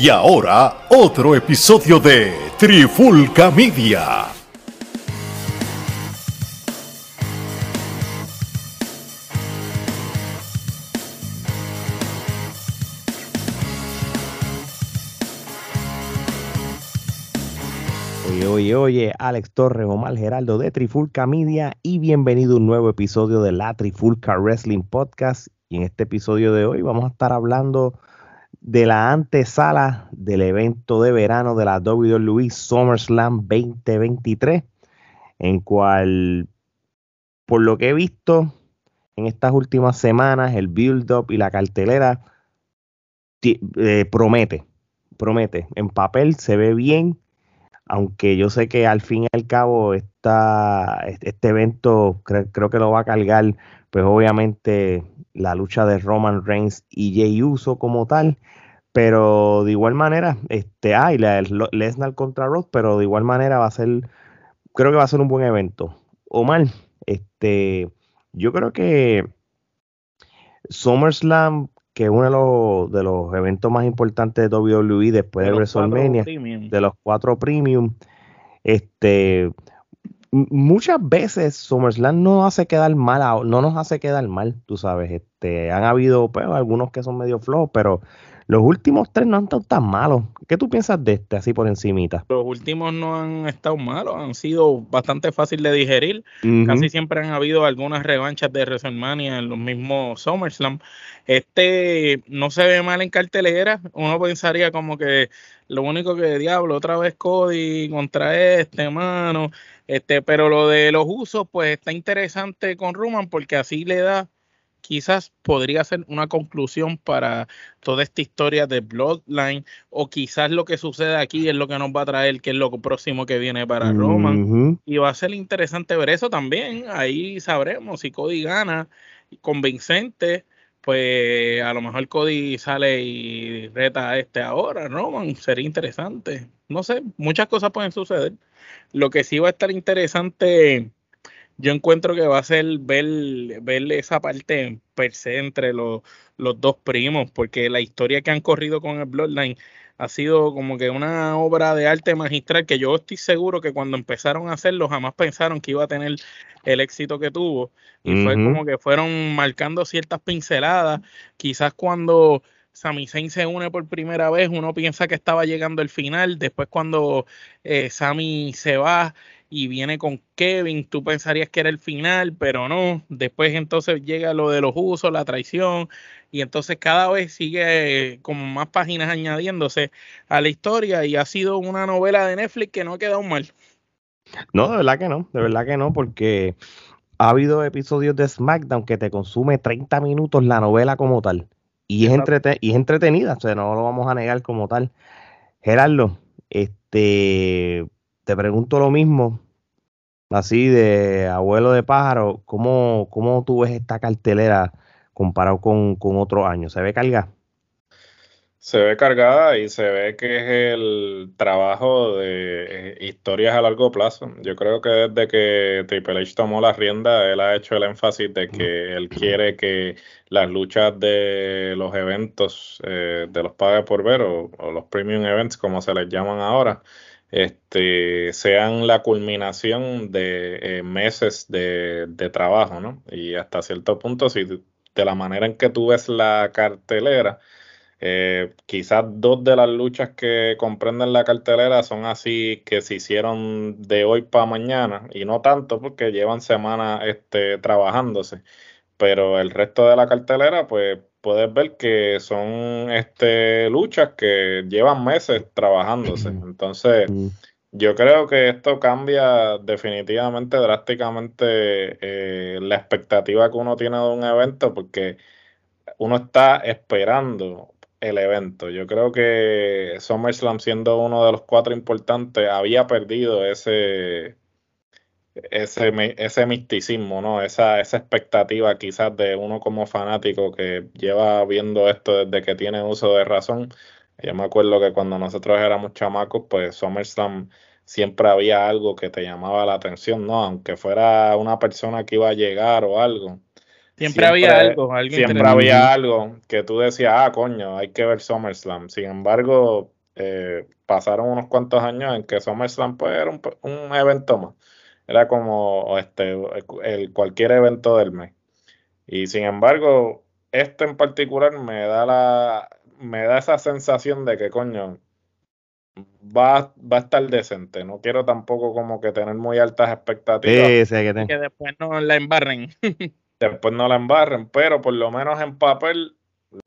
Y ahora, otro episodio de Trifulca Media. Oye, oye, oye, Alex Torres, Omar Geraldo de Trifulca Media y bienvenido a un nuevo episodio de la Trifulca Wrestling Podcast. Y en este episodio de hoy vamos a estar hablando de la antesala del evento de verano de la WWE SummerSlam 2023, en cual, por lo que he visto en estas últimas semanas, el build-up y la cartelera eh, promete, promete. En papel se ve bien, aunque yo sé que al fin y al cabo esta, este evento creo que lo va a cargar, pues obviamente la lucha de Roman Reigns y Jey Uso como tal, pero de igual manera, este, hay ah, Lesnar contra Roth, pero de igual manera va a ser, creo que va a ser un buen evento. Omar, este, yo creo que SummerSlam, que es uno de los, de los eventos más importantes de WWE después de, WrestleMania, de los cuatro premium, este, muchas veces SummerSlam no hace quedar mal, no nos hace quedar mal, tú sabes, este, han habido pues, algunos que son medio flojos, pero los últimos tres no han estado tan malos. ¿Qué tú piensas de este, así por encimita? Los últimos no han estado malos, han sido bastante fácil de digerir. Casi siempre han habido algunas revanchas de WrestleMania en los mismos SummerSlam. Este no se ve mal en cartelera. Uno pensaría como que lo único que diablo, otra vez Cody contra este, mano. Este, pero lo de los usos, pues está interesante con Roman porque así le da quizás podría ser una conclusión para toda esta historia de Bloodline o quizás lo que sucede aquí es lo que nos va a traer, que es lo próximo que viene para Roman. Y va a ser interesante ver eso también. Ahí sabremos si Cody gana convincente. Pues a lo mejor Cody sale y reta a este ahora, Roman. Sería interesante. No sé, muchas cosas pueden suceder. Lo que sí va a estar interesante yo encuentro que va a ser ver, ver esa parte per se entre los, los dos primos, porque la historia que han corrido con el Bloodline ha sido como que una obra de arte magistral que yo estoy seguro que cuando empezaron a hacerlo jamás pensaron que iba a tener el éxito que tuvo. Y fue como que fueron marcando ciertas pinceladas. Quizás cuando Sami Zayn se une por primera vez, uno piensa que estaba llegando el final. Después cuando eh, Sami se va y viene con Kevin, tú pensarías que era el final, pero no. Después entonces llega lo de los usos, la traición, y entonces cada vez sigue como más páginas añadiéndose a la historia y ha sido una novela de Netflix que no ha quedado mal. No, de verdad que no, de verdad que no, porque ha habido episodios de SmackDown que te consume 30 minutos la novela como tal. Y es, y es entretenida, o sea, no lo vamos a negar como tal. Gerardo, este, te pregunto lo mismo, así de abuelo de pájaro, ¿cómo, cómo tú ves esta cartelera comparado con, con otros años? ¿Se ve cargada? Se ve cargada y se ve que es el trabajo de eh, historias a largo plazo. Yo creo que desde que Triple H tomó la rienda, él ha hecho el énfasis de que él quiere que las luchas de los eventos eh, de los paga por ver o, los premium events, como se les llaman ahora, este, sean la culminación de eh, meses de, de, trabajo, ¿no? Y hasta cierto punto, si de la manera en que tú ves la cartelera, eh, quizás dos de las luchas que comprenden la cartelera son así que se hicieron de hoy para mañana y no tanto porque llevan semanas este, trabajándose. Pero el resto de la cartelera, pues puedes ver que son este, luchas que llevan meses trabajándose. Entonces, yo creo que esto cambia definitivamente, drásticamente eh, la expectativa que uno tiene de un evento porque uno está esperando el evento. Yo creo que SummerSlam, siendo uno de los cuatro importantes, había perdido ese, ese, ese misticismo, ¿no? Esa, esa expectativa quizás de uno como fanático que lleva viendo esto desde que tiene uso de razón. Yo me acuerdo que cuando nosotros éramos chamacos, pues SummerSlam siempre había algo que te llamaba la atención, ¿no? Aunque fuera una persona que iba a llegar o algo Siempre, había algo, siempre había algo que tú decías, ah, coño, hay que ver SummerSlam. Sin embargo, eh, pasaron unos cuantos años en que SummerSlam pues, era un, un evento más. Era como este, el, cualquier evento del mes. Y sin embargo, este en particular me da la me da esa sensación de que coño va, va a estar decente. No quiero tampoco como que tener muy altas expectativas. que, después no la embarren. después no la embarren, pero por lo menos en papel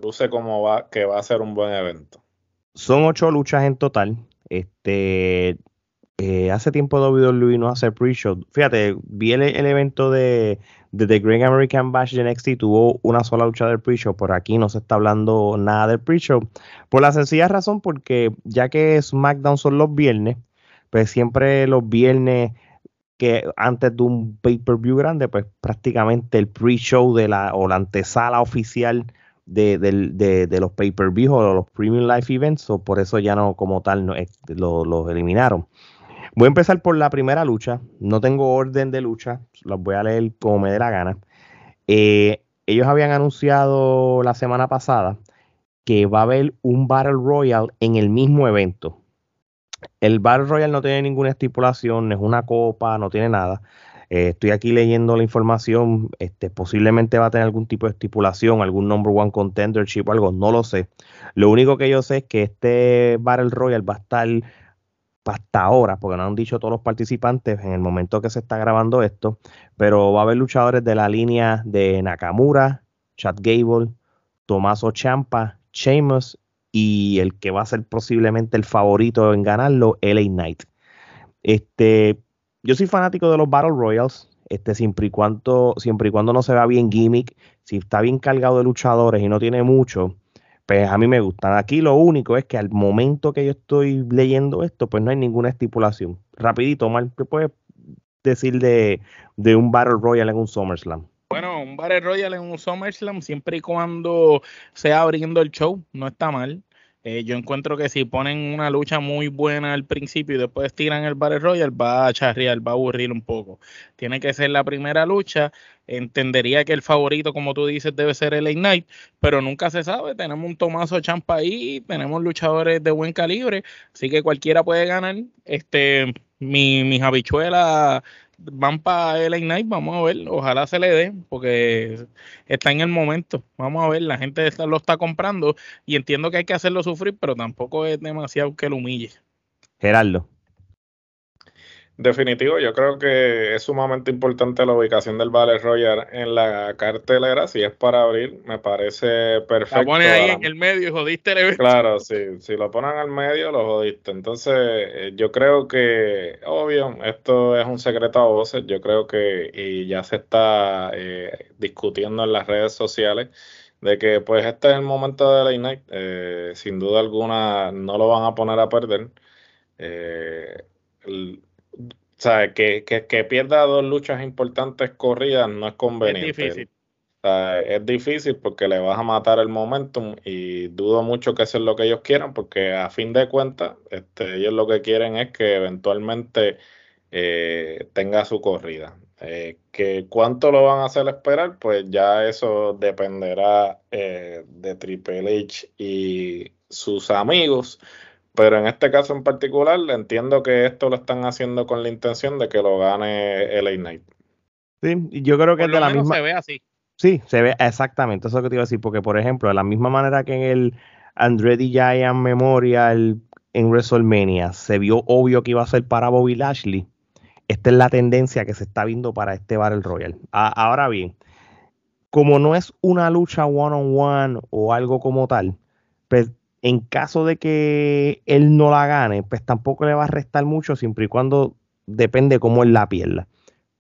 luce como va que va a ser un buen evento. Son ocho luchas en total. Este eh, hace tiempo WWE no hace pre-show. Fíjate, vi el, evento de, The Great American Bash de NXT, tuvo una sola lucha del pre-show, por aquí no se está hablando nada del pre-show. Por la sencilla razón porque ya que SmackDown son los viernes, pues siempre los viernes que antes de un pay-per-view grande, pues prácticamente el pre-show de la o la antesala oficial de, de, los pay-per-views o los premium live events, o por eso ya no como tal no, lo eliminaron. Voy a empezar por la primera lucha. No tengo orden de lucha. Las voy a leer como me dé la gana. Eh, ellos habían anunciado la semana pasada que va a haber un Battle Royale en el mismo evento. El Battle Royale no tiene ninguna estipulación, es una copa, no tiene nada. Eh, estoy aquí leyendo la información. Este, posiblemente va a tener algún tipo de estipulación, algún number one contendership o algo, no lo sé. Lo único que yo sé es que este Battle Royale va a estar hasta ahora, porque no han dicho todos los participantes en el momento que se está grabando esto, pero va a haber luchadores de la línea de Nakamura, Chad Gable, Tomaso Champa, Sheamus y el que va a ser posiblemente el favorito en ganarlo, LA Knight. Este, yo soy fanático de los Battle Royals, este, siempre y cuando, siempre y cuando no se vea bien gimmick, si está bien cargado de luchadores y no tiene mucho, pues a mí me gustan. Aquí lo único es que al momento que yo estoy leyendo esto, pues no hay ninguna estipulación. Rapidito, Omar, ¿qué puedes decir de, de un Battle Royale en un SummerSlam? Bueno, un Battle Royale en un SummerSlam, siempre y cuando sea abriendo el show, no está mal. Eh, yo encuentro que si ponen una lucha muy buena al principio y después tiran el Battle Royale, va a charrear, va a aburrir un poco. Tiene que ser la primera lucha. Entendería que el favorito, como tú dices, debe ser el Ignite, pero nunca se sabe. Tenemos un Tomaso Champa ahí, tenemos luchadores de buen calibre, así que cualquiera puede ganar. Este, mi, mis habichuelas van para LA Knight, vamos a ver, ojalá se le dé, porque está en el momento, vamos a ver, la gente lo está comprando y entiendo que hay que hacerlo sufrir, pero tampoco es demasiado que lo humille. Gerardo. Definitivo, yo creo que es sumamente importante la ubicación del Battle Royale en la cartelera. Si es para abrir, me parece perfecto. La pones ahí en el medio jodiste el evento. Claro, sí, si lo ponen al medio, lo jodiste. Entonces, eh, yo creo que, obvio, esto es un secreto a voces. Yo creo que, y ya se está eh, discutiendo en las redes sociales, de que pues este es el momento de la Night. Eh, sin duda alguna, no lo van a poner a perder. El, o sea, que, que, pierda dos luchas importantes corridas no es conveniente. Es difícil. O sea, es difícil porque le vas a matar el momentum y dudo mucho que eso es lo que ellos quieran porque a fin de cuentas este, ellos lo que quieren es que eventualmente eh, tenga su corrida. Eh, que cuánto lo van a hacer esperar, pues ya eso dependerá eh, de Triple H y sus amigos. Pero en este caso en particular, entiendo que esto lo están haciendo con la intención de que lo gane LA Knight. Sí, yo creo que de la misma. Se ve así. Sí, se ve exactamente, eso es lo que te iba a decir, porque por ejemplo, de la misma manera que en el Andretti Giant Memorial en WrestleMania se vio obvio que iba a ser para Bobby Lashley, esta es la tendencia que se está viendo para este Battle Royal. ahora bien, como no es una lucha one on one o algo como tal, pues en caso de que él no la gane, pues tampoco le va a restar mucho, siempre y cuando depende cómo él la pierda.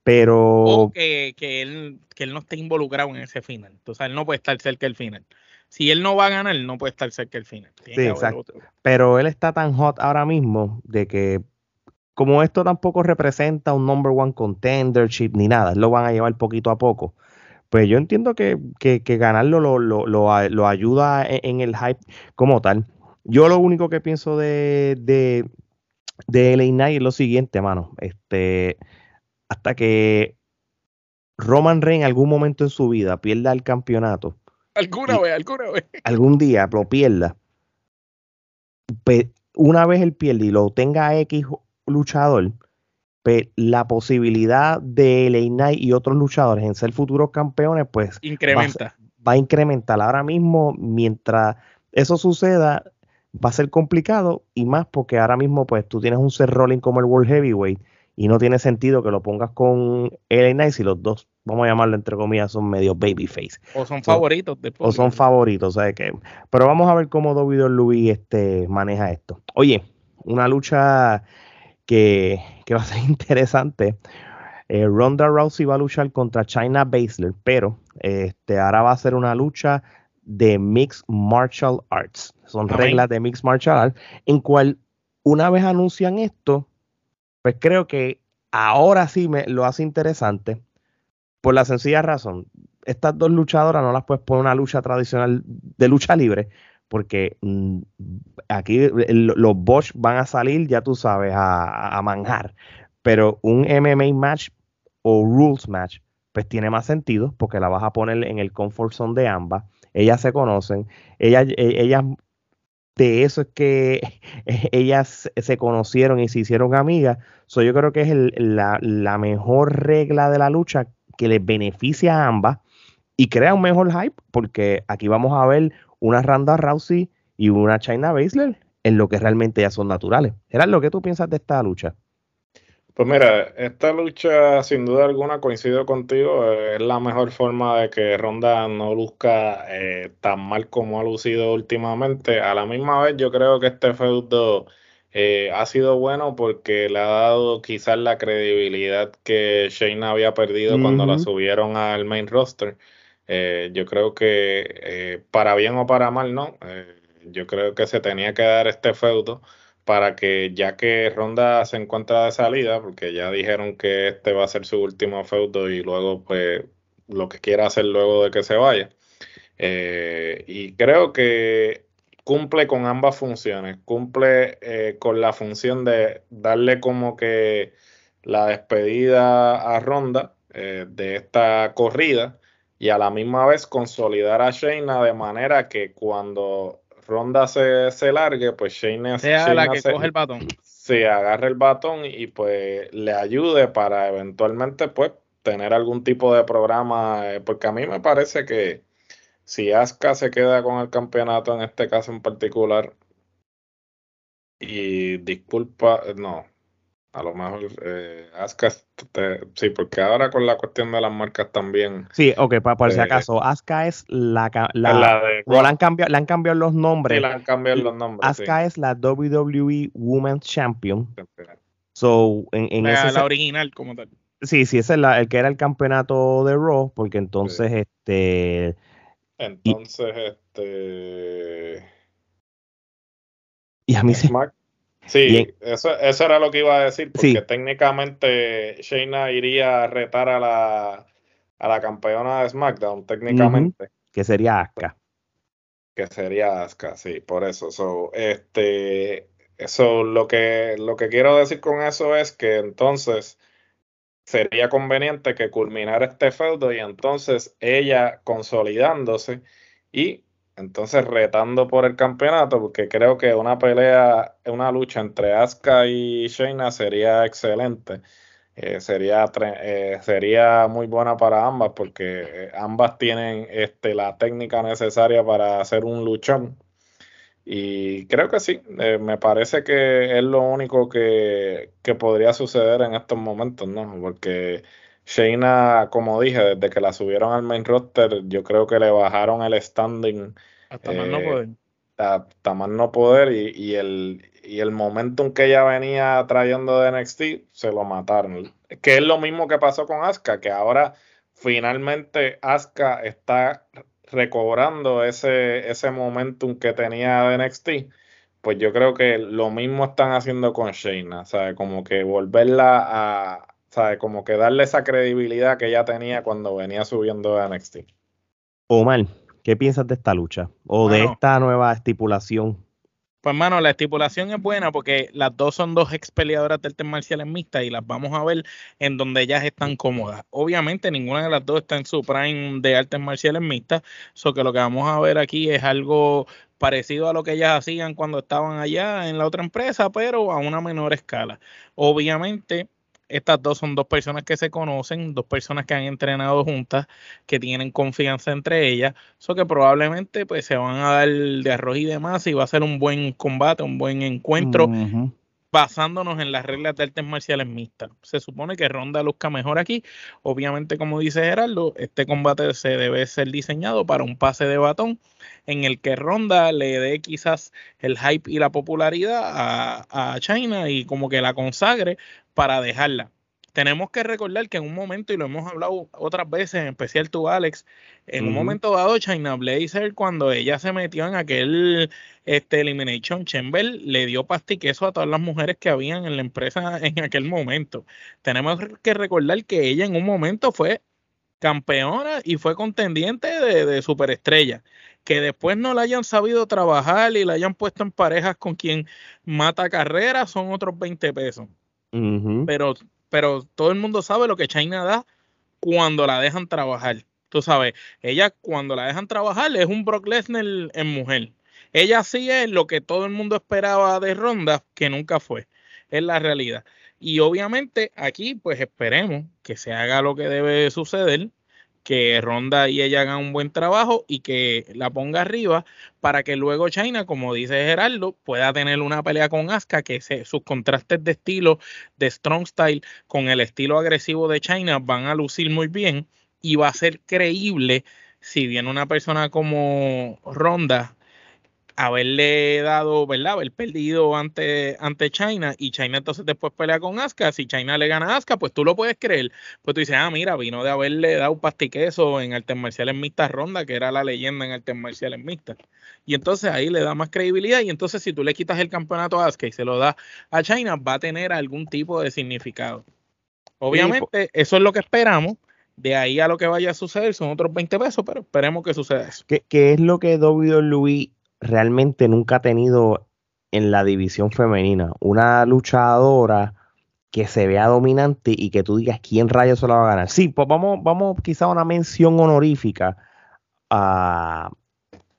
Pero. O que, él, que él no esté involucrado en ese final. Entonces, él no puede estar cerca del final. Si él no va a ganar, él no puede estar cerca del final. sí, exacto. Pero él está tan hot ahora mismo de que, como esto tampoco representa un number one contendership ni nada, lo van a llevar poquito a poco pues yo entiendo que, ganarlo lo, ayuda e, en, el hype como tal. Yo lo único que pienso de, de, de LA Knight es lo siguiente, mano. Este, hasta que Roman Reigns en algún momento en su vida pierda el campeonato. Alguna vez, alguna vez. Algún día lo pierda. Una vez él pierde y lo tenga X luchador, la posibilidad de LA Knight y otros luchadores en ser futuros campeones, pues incrementa. Va, a incrementar. Ahora mismo, mientras eso suceda, va a ser complicado y más porque ahora mismo, pues tú tienes un ser rolling como el World Heavyweight y no tiene sentido que lo pongas con LA Knight si los dos, vamos a llamarlo entre comillas, son medio babyface. O son favoritos. o son favoritos, ¿sabes qué? Pero vamos a ver cómo WWE este, maneja esto. Oye, una lucha que, va a ser interesante. Eh, Ronda Rousey va a luchar contra China Baszler, pero este, ahora va a ser una lucha de Mixed Martial Arts. Son reglas de Mixed Martial Arts, en cual una vez anuncian esto, pues creo que ahora sí me lo hace interesante por la sencilla razón. Estas dos luchadoras no las puedes poner una lucha tradicional de lucha libre porque mm, aquí los Bosch van a salir, ya tú sabes, a, manjar. Pero un MMA match o rules match, pues tiene más sentido porque la vas a poner en el comfort zone de ambas. Ellas se conocen, ellas, e, ellas de eso es que ellas se conocieron y se hicieron amigas. So, yo creo que es la, la, mejor regla de la lucha que les beneficia a ambas y crea un mejor hype, porque aquí vamos a ver una Randa Rousey y una China Baszler en lo que realmente ya son naturales. ¿Era lo que tú piensas de esta lucha? Pues mira, esta lucha sin duda alguna coincido contigo, eh, es la mejor forma de que Ronda no luzca eh, tan mal como ha lucido últimamente. A la misma vez yo creo que este feudo eh, ha sido bueno porque le ha dado quizás la credibilidad que Shayna había perdido cuando la subieron al main roster. Eh, yo creo que eh, para bien o para mal, ¿no? Eh, yo creo que se tenía que dar este feudo para que ya que Ronda se encuentra de salida, porque ya dijeron que este va a ser su último feudo y luego pues lo que quiera hacer luego de que se vaya. y creo que cumple con ambas funciones, cumple con la función de darle como que la despedida a Ronda de esta corrida y a la misma vez consolidar a Shayna de manera que cuando Ronda se, se largue, pues Shayna sea la que coge el batón. Se agarre el batón y pues le ayude para eventualmente pues tener algún tipo de programa, eh, porque a mí me parece que si Asuka se queda con el campeonato en este caso en particular, y disculpa, no, a lo mejor eh, Aska, sí, porque ahora con la cuestión de las marcas también. Sí, ok, para, por si eh, acaso, Aska es la. la, de, le, han cambiado, le han cambiado los nombres. Sí, le han cambiado los nombres. Aska es la WWE Women's Champion. So, en, en ese, la original, como tal. Sí, sí, ese es el que era el campeonato de Raw, porque entonces, este. Entonces, este. Y a mí se. Sí, eso, eso era lo que iba a decir, porque técnicamente Shayna iría a retar a la, a la campeona de SmackDown, técnicamente. Que sería Asuka. Que sería Asuka, sí, por eso. So, este, eso lo que, lo que quiero decir con eso es que entonces sería conveniente que culminara este feudo y entonces ella consolidándose y entonces retando por el campeonato, porque creo que una pelea, una lucha entre Asuka y Shayna sería excelente. Eh, sería, eh, sería muy buena para ambas porque eh, ambas tienen este, la técnica necesaria para hacer un luchón. Y creo que sí, me parece que es lo único que, que, podría suceder en estos momentos, ¿no? Porque Shayna, como dije, desde que la subieron al main roster, yo creo que le bajaron el standing. Hasta más no eh, poder. Hasta más no poder y, y, el, y el momentum que ella venía trayendo de NXT se lo mataron. Que es lo mismo que pasó con Asuka, que ahora finalmente Asuka está recobrando ese, ese momentum que tenía de NXT pues yo creo que lo mismo están haciendo con Shayna, ¿sabes? Como que volverla a, ¿sabes? Como que darle esa credibilidad que ella tenía cuando venía subiendo de NXT. Omar, ¿qué piensas de esta lucha? O de esta nueva estipulación Pues, mano, la estipulación es buena porque las dos son dos ex peleadoras de artes marciales mixtas y las vamos a ver en donde ellas están cómodas. Obviamente, ninguna de las dos está en su prime de artes marciales mixtas, so que lo que vamos a ver aquí es algo parecido a lo que ellas hacían cuando estaban allá en la otra empresa, pero a una menor escala. Obviamente, estas dos son dos personas que se conocen, dos personas que han entrenado juntas, que tienen confianza entre ellas, eso que probablemente pues se van a dar de arroz y demás y va a ser un buen combate, un buen encuentro. Basándonos en las reglas de artes marciales mixtas. Se supone que Ronda luzca mejor aquí. Obviamente, como dice Gerardo, este combate se debe ser diseñado para un pase de batón en el que Ronda le dé quizás el hype y la popularidad a, a China y como que la consagre para dejarla. Tenemos que recordar que en un momento, y lo hemos hablado otras veces, en especial tú, Alex, en un momento dado, China Blazer, cuando ella se metió en aquel este, Elimination Chamber, le dio pastiqueso a todas las mujeres que habían en la empresa en aquel momento. Tenemos que recordar que ella en un momento fue campeona y fue contendiente de, de superestrella. Que después no la hayan sabido trabajar y la hayan puesto en parejas con quien mata carreras son otros 20 pesos pero, pero todo el mundo sabe lo que China da cuando la dejan trabajar. Tú sabes, ella cuando la dejan trabajar es un Brock Lesnar en mujer. Ella sí es lo que todo el mundo esperaba de Ronda, que nunca fue. Es la realidad. Y obviamente aquí, pues esperemos que se haga lo que debe suceder que Ronda y ella hagan un buen trabajo y que la ponga arriba para que luego China, como dice Gerardo, pueda tener una pelea con Asuka, que sus contrastes de estilo de Strong Style con el estilo agresivo de China van a lucir muy bien y va a ser creíble si viene una persona como Ronda haberle dado, ¿verdad? Haber perdido ante, ante China y China entonces después pelea con Asuka. Si China le gana a Asuka, pues tú lo puedes creer. Pues tú dices, ah, mira, vino de haberle dado pastiqueso en artes marciales mixtas ronda, que era la leyenda en artes marciales mixtas. Y entonces ahí le da más credibilidad. Y entonces si tú le quitas el campeonato a Asuka y se lo das a China, va a tener algún tipo de significado. Obviamente, eso es lo que esperamos. De ahí a lo que vaya a suceder son otros 20 pesos, pero esperemos que suceda eso. ¿Qué, qué es lo que Louis realmente nunca ha tenido en la división femenina. Una luchadora que se vea dominante y que tú digas quién rayos se la va a ganar. Sí, pues vamos, vamos quizá a una mención honorífica a,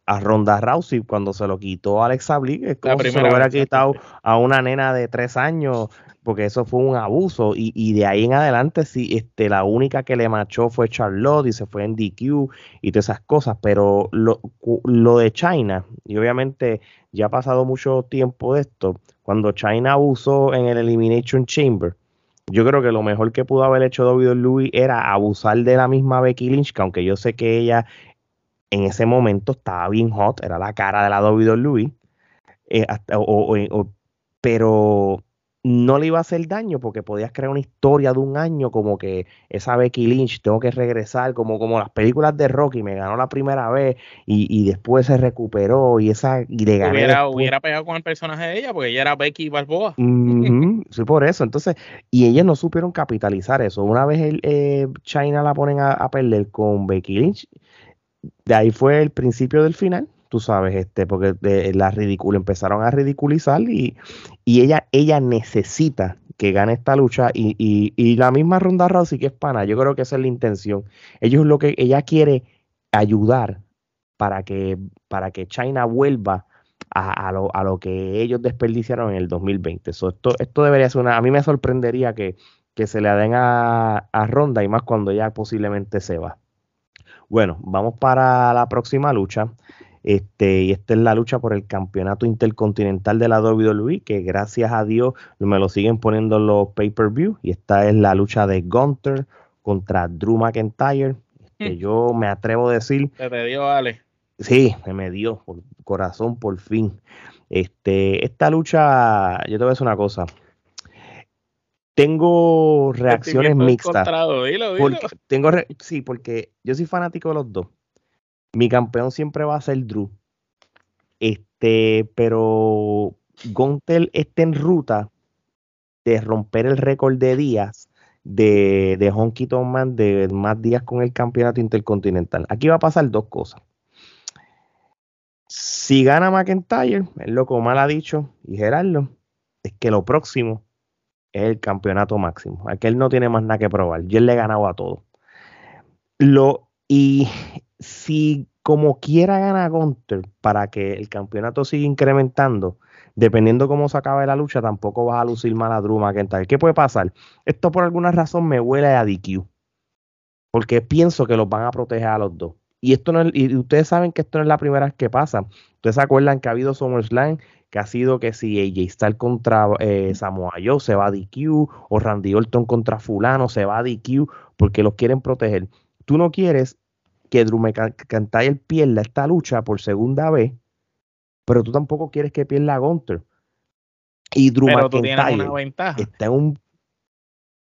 a Ronda Rousey cuando se lo quitó a Alexa Bliss. Es como si se lo hubiera quitado a una nena de tres años porque eso fue un abuso y, y, de ahí en adelante sí, este, la única que le machó fue Charlotte y se fue en DQ y todas esas cosas, pero lo, lo de China, y obviamente ya ha pasado mucho tiempo de esto, cuando China abusó en el Elimination Chamber, yo creo que lo mejor que pudo haber hecho Louis era abusar de la misma Becky Lynch, que aunque yo sé que ella en ese momento estaba bien hot, era la cara de la WWE, eh, pero no le iba a hacer daño porque podías crear una historia de un año como que esa Becky Lynch tengo que regresar como como las películas de Rocky me ganó la primera vez y, después se recuperó y esa y le gané hubiera, hubiera, pegado con el personaje de ella porque ella era Becky Balboa. Sí por eso. Entonces y ellos no supieron capitalizar eso. Una vez el, eh, China la ponen a, a perder con Becky Lynch de ahí fue el principio del final tú sabes, este, porque de, la ridícula empezaron a ridiculizar y, y, ella, ella necesita que gane esta lucha y, y, la misma Ronda Rousey que es pana, yo creo que esa es la intención. Ellos lo que ella quiere ayudar para que, para que China vuelva a, a, lo, a lo que ellos desperdiciaron en el 2020. esto, esto debería ser una, a mí me sorprendería que, que se le den a, a Ronda y más cuando ella posiblemente se va. Bueno, vamos para la próxima lucha. Este, y esta es la lucha por el campeonato intercontinental de la WWE, que gracias a Dios me lo siguen poniendo los pay-per-view. Y esta es la lucha de Gunter contra Drew McIntyre. Este, hmm. yo me atrevo a decir. Se te dio, Ale. Sí, me dio, por corazón, por fin. Este, esta lucha, yo te voy a decir una cosa. Tengo reacciones mixtas. tengo sí, porque yo soy fanático de los dos mi campeón siempre va a ser Drew. Este, pero Gontel está en ruta de romper el récord de días de, de Honky Man de más días con el campeonato intercontinental. Aquí va a pasar dos cosas. Si Si gana McIntyre, es lo que mal ha dicho, y Gerardo, es que lo próximo es el campeonato máximo. Aquel no tiene más nada que probar. Yo le he ganado a todo. Lo, y si como quiera gana Gunter para que el campeonato siga incrementando, dependiendo cómo se acabe la lucha, tampoco vas a lucir mal a Drew McIntyre. ¿Qué puede pasar? Esto por alguna razón me huele a DQ. Porque pienso que los van a proteger a los dos. Y esto no y ustedes saben que esto no es la primera vez que pasa. Ustedes se acuerdan que ha habido SummerSlam que ha sido que si AJ Styles contra eh, Samoa Joe se va a DQ o Randy Orton contra fulano se va a DQ porque los quieren proteger. Tú no quieres que Drew McIntyre pierda esta lucha por segunda vez, pero tú tampoco quieres que pierda a Gunter. Y Drew pero tú tienes una ventaja. Está en un...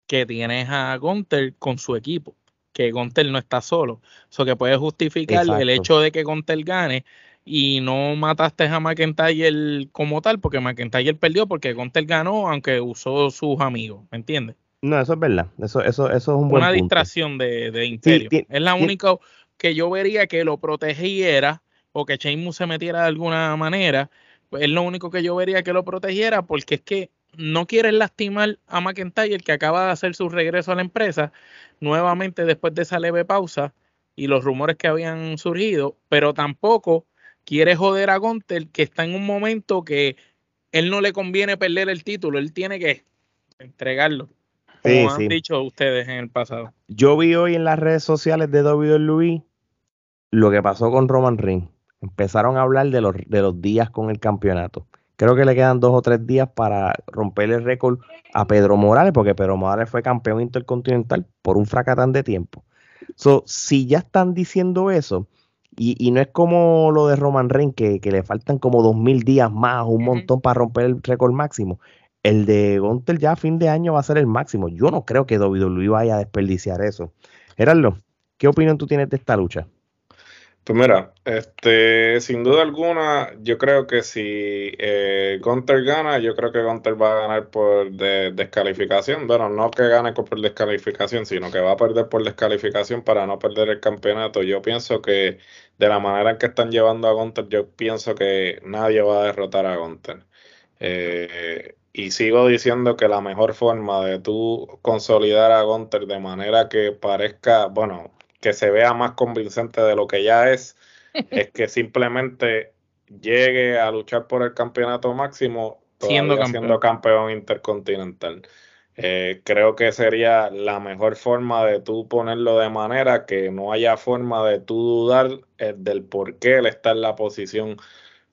Que tienes a Gunter con su equipo, que Gunter no está solo. Eso que puede justificar el hecho de que Gunter gane y no mataste a McIntyre como tal, porque McIntyre perdió porque Gunter ganó, aunque usó sus amigos, ¿me entiendes? No, eso es verdad. Eso, eso, eso es un buen Una distracción de, de Imperio. es la única que yo vería que lo protegiera o que Sheamus se metiera de alguna manera. Pues es lo único que yo vería que lo protegiera porque es que no quieren lastimar a McIntyre que acaba de hacer su regreso a la empresa nuevamente después de esa leve pausa y los rumores que habían surgido, pero tampoco quiere joder a Gunter que está en un momento que él no le conviene perder el título, él tiene que entregarlo. Como han dicho ustedes en el pasado. Yo vi hoy en las redes sociales de WWE lo que pasó con Roman Reigns. Empezaron a hablar de los, de los días con el campeonato. Creo que le quedan dos o tres días para romper el récord a Pedro Morales, porque Pedro Morales fue campeón intercontinental por un fracatán de tiempo. So, si ya están diciendo eso, y, no es como lo de Roman Reigns, que, le faltan como dos mil días más, un montón para romper el récord máximo. El de Gunter ya a fin de año va a ser el máximo. Yo no creo que WWE vaya a desperdiciar eso. Gerardo, ¿qué opinión tú tienes de esta lucha? Pues mira, este, sin duda alguna, yo creo que si eh, Gunter gana, yo creo que Gunter va a ganar por descalificación. Bueno, no que gane por descalificación, sino que va a perder por descalificación para no perder el campeonato. Yo pienso que de la manera en que están llevando a Gunter, yo pienso que nadie va a derrotar a Gunter. Eh, y sigo diciendo que la mejor forma de tú consolidar a Gunter de manera que parezca, bueno, que se vea más convincente de lo que ya es, es que simplemente llegue a luchar por el campeonato máximo siendo campeón. intercontinental. Eh, creo que sería la mejor forma de tú ponerlo de manera que no haya forma de tú dudar eh, del por qué él está en la posición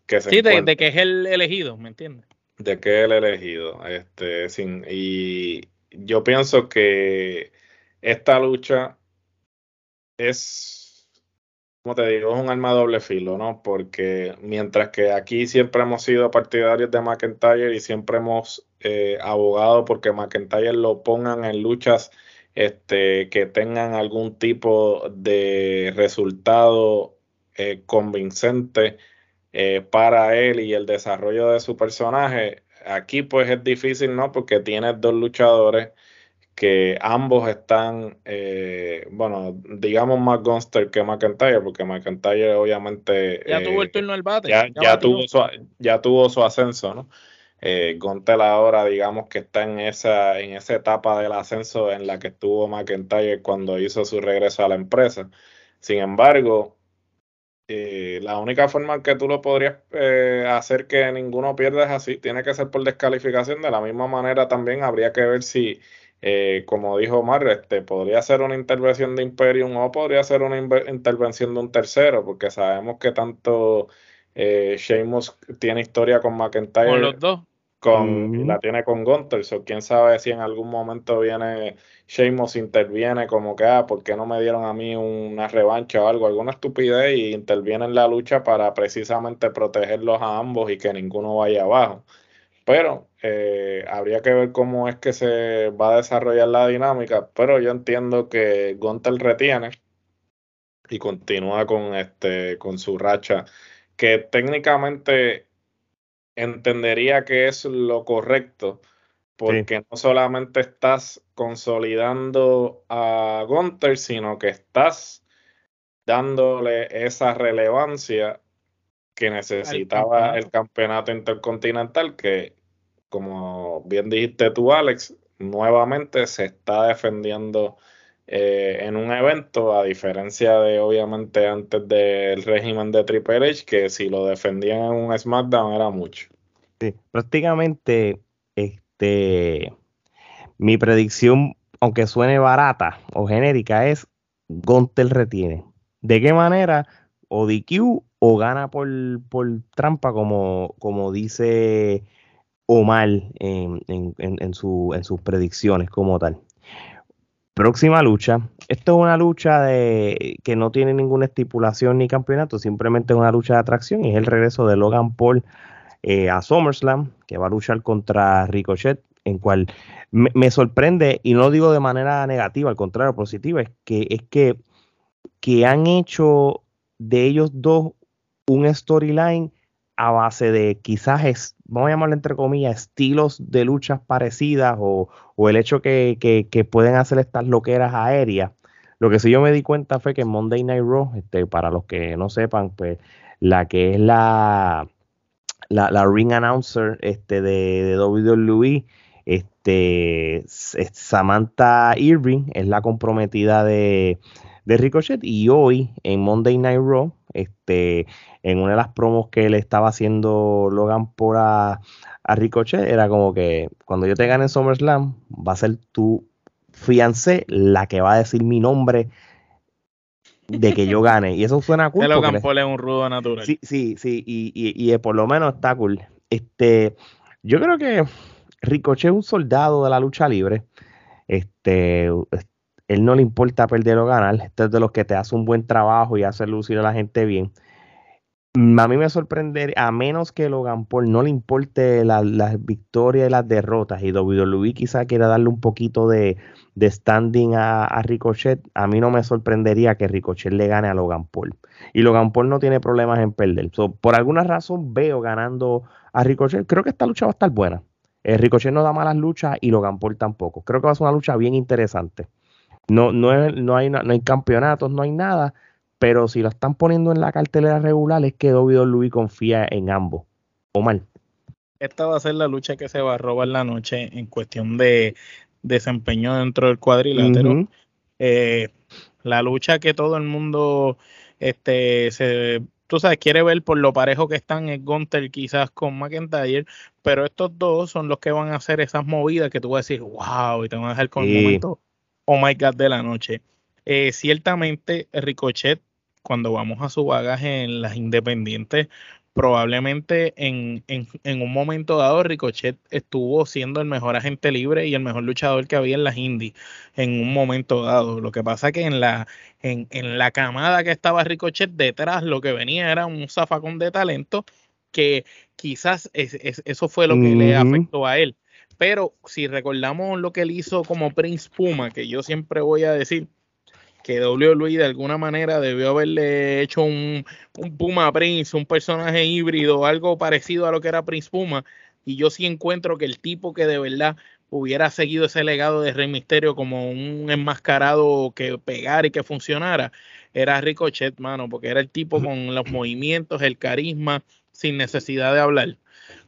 que se Sí, de, que es el elegido, ¿me entiendes? De que es el elegido. Este, sin, y yo pienso que esta lucha es, como te digo, es un arma doble filo, ¿no? Porque mientras que aquí siempre hemos sido partidarios de McIntyre y siempre hemos eh, abogado porque McIntyre lo pongan en luchas este, que tengan algún tipo de resultado eh, convincente eh, para él y el desarrollo de su personaje. Aquí pues es difícil, ¿no? Porque tienes dos luchadores que ambos están, eh, bueno, digamos más Gunster que McIntyre, porque McIntyre obviamente... Ya tuvo el eh, turno al bate. Ya, tuvo, su, ya tuvo su ascenso, ¿no? Eh, Gunter ahora, digamos que está en esa, en esa etapa del ascenso en la que estuvo McIntyre cuando hizo su regreso a la empresa. Sin embargo, la única forma en que tú lo podrías hacer que ninguno pierda es así, tiene que ser por descalificación. De la misma manera también habría que ver si eh, como dijo Omar, este, podría ser una intervención de Imperium o podría ser una intervención de un tercero, porque sabemos que tanto eh, Sheamus tiene historia con McIntyre. Con los dos. Con, La tiene con Gunter, o quién sabe si en algún momento viene Sheamus interviene como que, ah, ¿por qué no me dieron a mí una revancha o algo? Alguna estupidez y interviene en la lucha para precisamente protegerlos a ambos y que ninguno vaya abajo. Pero eh, habría que ver cómo es que se va a desarrollar la dinámica. Pero yo entiendo que Gunter retiene y continúa con este con su racha que técnicamente entendería que es lo correcto porque no solamente estás consolidando a Gunter sino que estás dándole esa relevancia que necesitaba el campeonato intercontinental, que como bien dijiste tú, Alex, nuevamente se está defendiendo eh, en un evento, a diferencia de obviamente antes del régimen de Triple H, que si lo defendían en un SmackDown era mucho. Sí, prácticamente este mi predicción, aunque suene barata o genérica, es Gontel retiene. ¿De qué manera? O DQ o gana por, por trampa, como, como dice Omar en, en, en, su, en sus predicciones como tal. Próxima lucha. Esto es una lucha de que no tiene ninguna estipulación ni campeonato, simplemente es una lucha de atracción y es el regreso de Logan Paul eh, a SummerSlam, que va a luchar contra Ricochet, en cual me, sorprende, y no digo de manera negativa, al contrario, positiva, es que, es que, que han hecho de ellos dos un storyline a base de quizás, vamos a llamarlo entre comillas, estilos de luchas parecidas o, el hecho que, que, pueden hacer estas loqueras aéreas. Lo que sí yo me di cuenta fue que en Monday Night Raw, este, para los que no sepan, pues la que es la, la, ring announcer este, de, de WWE, este, Samantha Irving es la comprometida de, de Ricochet y hoy en Monday Night Raw, este, en una de las promos que le estaba haciendo Logan por a, Ricochet, era como que cuando yo te gane en SummerSlam, va a ser tu fiancé la que va a decir mi nombre de que yo gane. Y eso suena cool. Logan Paul es un rudo natural. Sí, sí, sí, y, y, y, por lo menos está cool. Este, yo creo que Ricochet es un soldado de la lucha libre. Este, él no le importa perder o ganar. Este es de los que te hace un buen trabajo y hace lucir a la gente bien. Mm, a mí me sorprendería, a menos que Logan Paul no le importe las victorias y las derrotas, y WWE quizá quiera darle un poquito de, standing a, Ricochet, a mí no me sorprendería que Ricochet le gane a Logan Paul. Y Logan Paul no tiene problemas en perder. por alguna razón veo ganando a Ricochet. Creo que esta lucha va a estar buena. Eh, Ricochet no da malas luchas y Logan Paul tampoco. Creo que va a ser una lucha bien interesante. No, no, no, hay, no hay campeonatos, no hay nada, pero si lo están poniendo en la cartelera regular es que WWE confía en ambos. O mal. Esta va a ser la lucha que se va a robar la noche en cuestión de desempeño dentro del cuadrilátero. Eh, la lucha que todo el mundo este se tú sabes, quiere ver por lo parejo que están es Gunter quizás con McIntyre, pero estos dos son los que van a hacer esas movidas que tú vas a decir, wow, y te van a dejar con el momento oh my god de la noche. Eh, ciertamente, Ricochet, cuando vamos a su bagaje en las independientes, probablemente en, en, un momento dado Ricochet estuvo siendo el mejor agente libre y el mejor luchador que había en las indies en un momento dado. Lo que pasa que en la, en, en la camada que estaba Ricochet detrás lo que venía era un zafacón de talento que quizás eso fue lo que le afectó a él. Pero si recordamos lo que él hizo como Prince Puma, que yo siempre voy a decir que WWE de alguna manera debió haberle hecho un, Puma Prince, un personaje híbrido, algo parecido a lo que era Prince Puma. Y yo sí encuentro que el tipo que de verdad hubiera seguido ese legado de Rey Misterio como un enmascarado que pegara y que funcionara, era Ricochet, mano, porque era el tipo con los movimientos, el carisma, sin necesidad de hablar.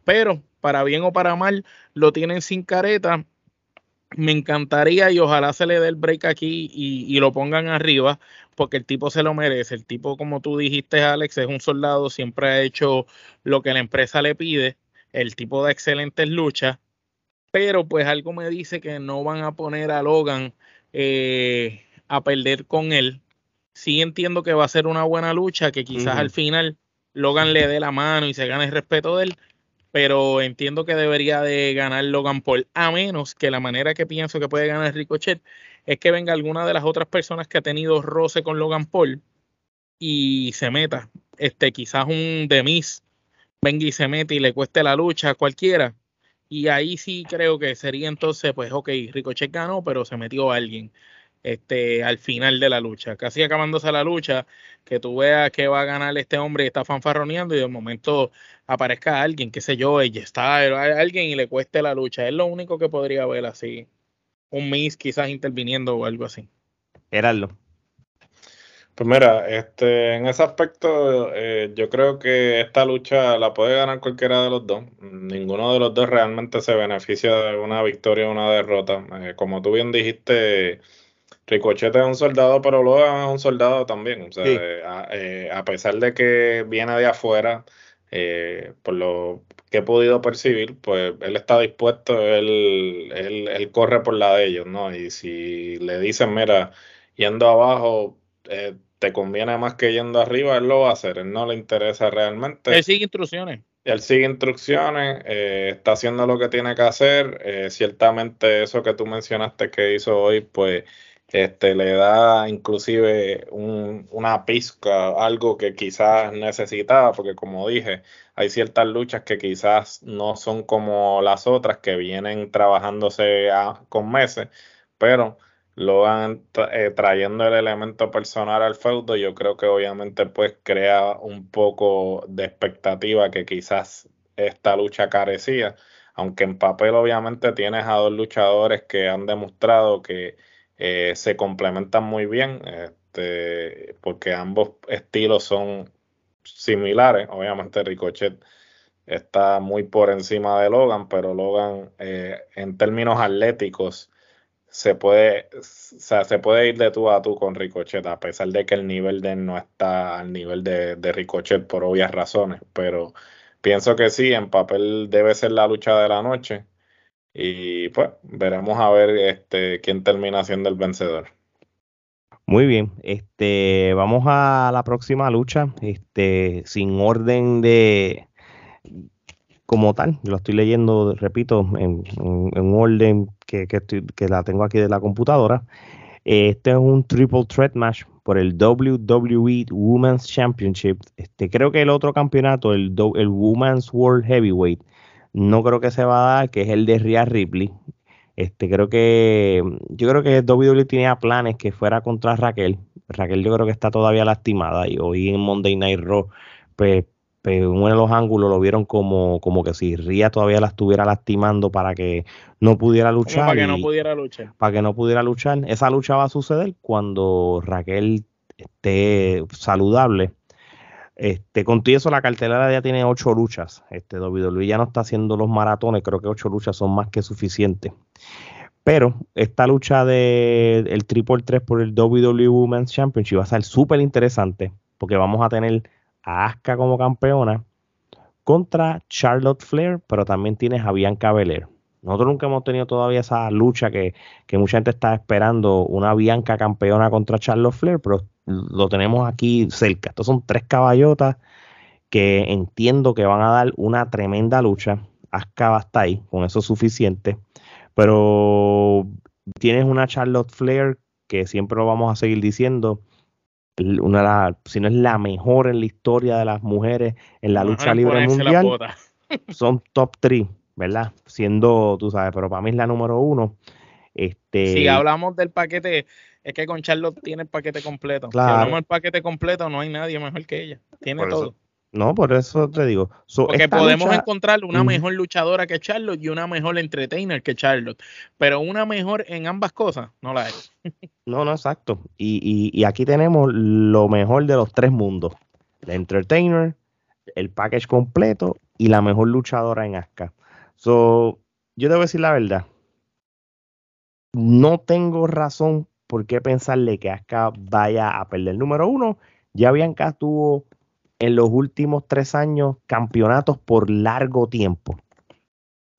Pero para bien o para mal, lo tienen sin careta. Me encantaría y ojalá se le dé el break aquí y, lo pongan arriba, porque el tipo se lo merece. El tipo, como tú dijiste, Alex, es un soldado, siempre ha hecho lo que la empresa le pide. El tipo de excelentes luchas, pero pues algo me dice que no van a poner a Logan eh, a perder con él. Sí entiendo que va a ser una buena lucha, que quizás al final Logan le dé la mano y se gane el respeto de él, pero entiendo que debería de ganar Logan Paul, a menos que la manera que pienso que puede ganar Ricochet es que venga alguna de las otras personas que ha tenido roce con Logan Paul y se meta, este, quizás un Demis venga y se mete y le cueste la lucha a cualquiera. Y ahí sí creo que sería entonces, pues, ok, Ricochet ganó, pero se metió alguien este, al final de la lucha. Casi acabándose la lucha, que tú veas que va a ganar este hombre y está fanfarroneando y de momento aparezca alguien, qué sé yo, ella está, alguien y le cueste la lucha. Es lo único que podría ver así. Un Miss quizás interviniendo o algo así. Gerardo. Pues mira, este, en ese aspecto eh, yo creo que esta lucha la puede ganar cualquiera de los dos. Ninguno de los dos realmente se beneficia de una victoria o una derrota. Eh, como tú bien dijiste, Ricochet es un soldado, pero Logan es un soldado también. O sea, eh, a, pesar de que viene de afuera, por lo que he podido percibir, pues él está dispuesto, él, él, él corre por la de ellos, ¿no? Y si le dicen, mira, yendo abajo, eh, te conviene más que yendo arriba, él lo va a hacer, él no le interesa realmente. Él sigue instrucciones. Él sigue instrucciones, eh, está haciendo lo que tiene que hacer. Eh, ciertamente eso que tú mencionaste que hizo hoy, pues este, le da inclusive una pizca, algo que quizás necesitaba, porque como dije, hay ciertas luchas que quizás no son como las otras que vienen trabajándose con meses, pero lo van eh, trayendo el elemento personal al feudo, yo creo que obviamente pues crea un poco de expectativa que quizás esta lucha carecía, aunque en papel obviamente tienes a dos luchadores que han demostrado que eh, se complementan muy bien, este, porque ambos estilos son similares, obviamente Ricochet está muy por encima de Logan, pero Logan eh, en términos atléticos se puede, o sea, se puede ir de tú a tú con Ricochet, a pesar de que el nivel de él no está al nivel de, de Ricochet por obvias razones, pero pienso que sí, en papel debe ser la lucha de la noche y pues veremos a ver este quién termina siendo el vencedor. Muy bien, este vamos a la próxima lucha, este sin orden de como tal, lo estoy leyendo, repito, en, un orden que, que, la tengo aquí de la computadora. Este es un triple threat match por el WWE Women's Championship. Este, creo que el otro campeonato, el, el Women's World Heavyweight, no creo que se va a dar, que es el de Rhea Ripley. Este, creo que, yo creo que WWE tenía planes que fuera contra Raquel. Raquel yo creo que está todavía lastimada y hoy en Monday Night Raw, pues en uno de los ángulos lo vieron como, como que si Ría todavía la estuviera lastimando para que no pudiera luchar. para que no pudiera luchar. Para que no pudiera luchar. Esa lucha va a suceder cuando Raquel esté saludable. Este, con todo eso, la cartelera ya tiene ocho luchas. Este, Luis ya no está haciendo los maratones, creo que ocho luchas son más que suficientes. Pero esta lucha del el Triple 3 por el WWE Women's Championship va a ser súper interesante porque vamos a tener a Asuka como campeona contra Charlotte Flair, pero también tienes a Bianca Belair. Nosotros nunca hemos tenido todavía esa lucha que, mucha gente está esperando, una Bianca campeona contra Charlotte Flair, pero lo tenemos aquí cerca. Estos son tres caballotas que entiendo que van a dar una tremenda lucha. Asuka estar ahí, con eso es suficiente. Pero tienes una Charlotte Flair que siempre lo vamos a seguir diciendo, una si no es la mejor en la historia de las mujeres en la lucha libre mundial, son top 3, ¿verdad? Siendo, tú sabes, pero para mí es la número uno. Este, si hablamos del paquete, es que con Charlotte tiene el paquete completo. Si hablamos del paquete completo, no hay nadie mejor que ella. Tiene todo. No, por eso te digo. Porque podemos encontrar una mejor luchadora que Charlotte y una mejor entertainer que Charlotte. Pero una mejor en ambas cosas no la hay. no, no, exacto. Y, y, aquí tenemos lo mejor de los tres mundos: la entertainer, el package completo y la mejor luchadora en Asuka. So, yo debo decir la verdad. No tengo razón por qué pensarle que Asuka vaya a perder. Número uno, ya Bianca tuvo en los últimos tres años campeonatos por largo tiempo.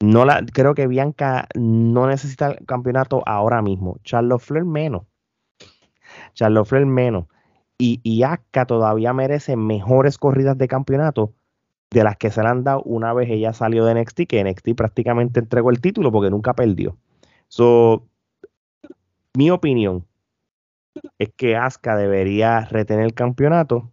No la, creo que Bianca no necesita el campeonato ahora mismo. Charlotte Flair menos. Charlotte Flair menos. Y, y todavía merece mejores corridas de campeonato de las que se le han dado una vez ella salió de NXT, que NXT prácticamente entregó el título porque nunca perdió. So, mi opinión es que Asuka debería retener el campeonato